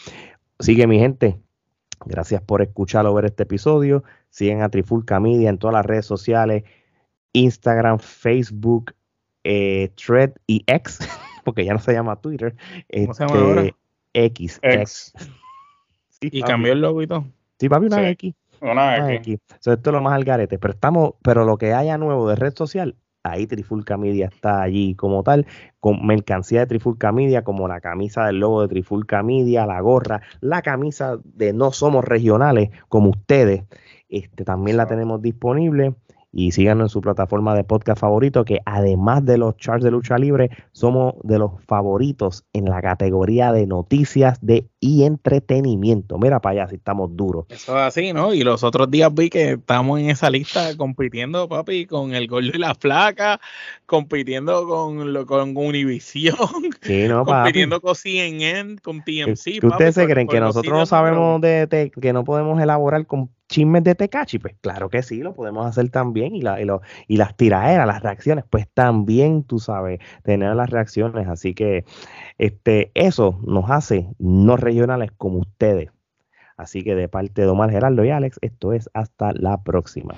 Sigue mi gente, gracias por escuchar o ver este episodio. Siguen a Trifulca Media en todas las redes sociales, Instagram, Facebook, eh, Thread y X, porque ya no se llama Twitter. ¿Cómo se llama ahora? Este, X. X. y cambió el logo y todo. Sí, papi, una X. Una, X. esto es lo más al garete. Pero estamos, pero lo que haya nuevo de red social, ahí Trifulca Media está allí como tal, con mercancía de Trifulca Media, como la camisa del logo de Trifulca Media, la gorra, la camisa de No Somos Regionales, como ustedes, este, también la tenemos disponible y síganos en su plataforma de podcast favorito, que además de los charts de lucha libre, somos de los favoritos en la categoría de noticias de y entretenimiento. Mira para allá si estamos duros. Eso es así, ¿no? Y los otros días vi que estamos en esa lista compitiendo, papi, con el Gordo y la Flaca, compitiendo con, lo, con Univision, sí, no, compitiendo con CNN, con TMC. ¿Qué ustedes se creen que nosotros no sabemos de, que no podemos elaborar con chismes de Tecachi? Pues claro que sí, lo podemos hacer también. Y, lo, y las tiraderas, las reacciones, pues también, tú sabes, tener las reacciones. Así que este, eso nos hace no regionales como ustedes. Así que de parte de Omar Geraldo y Alex, esto es hasta la próxima.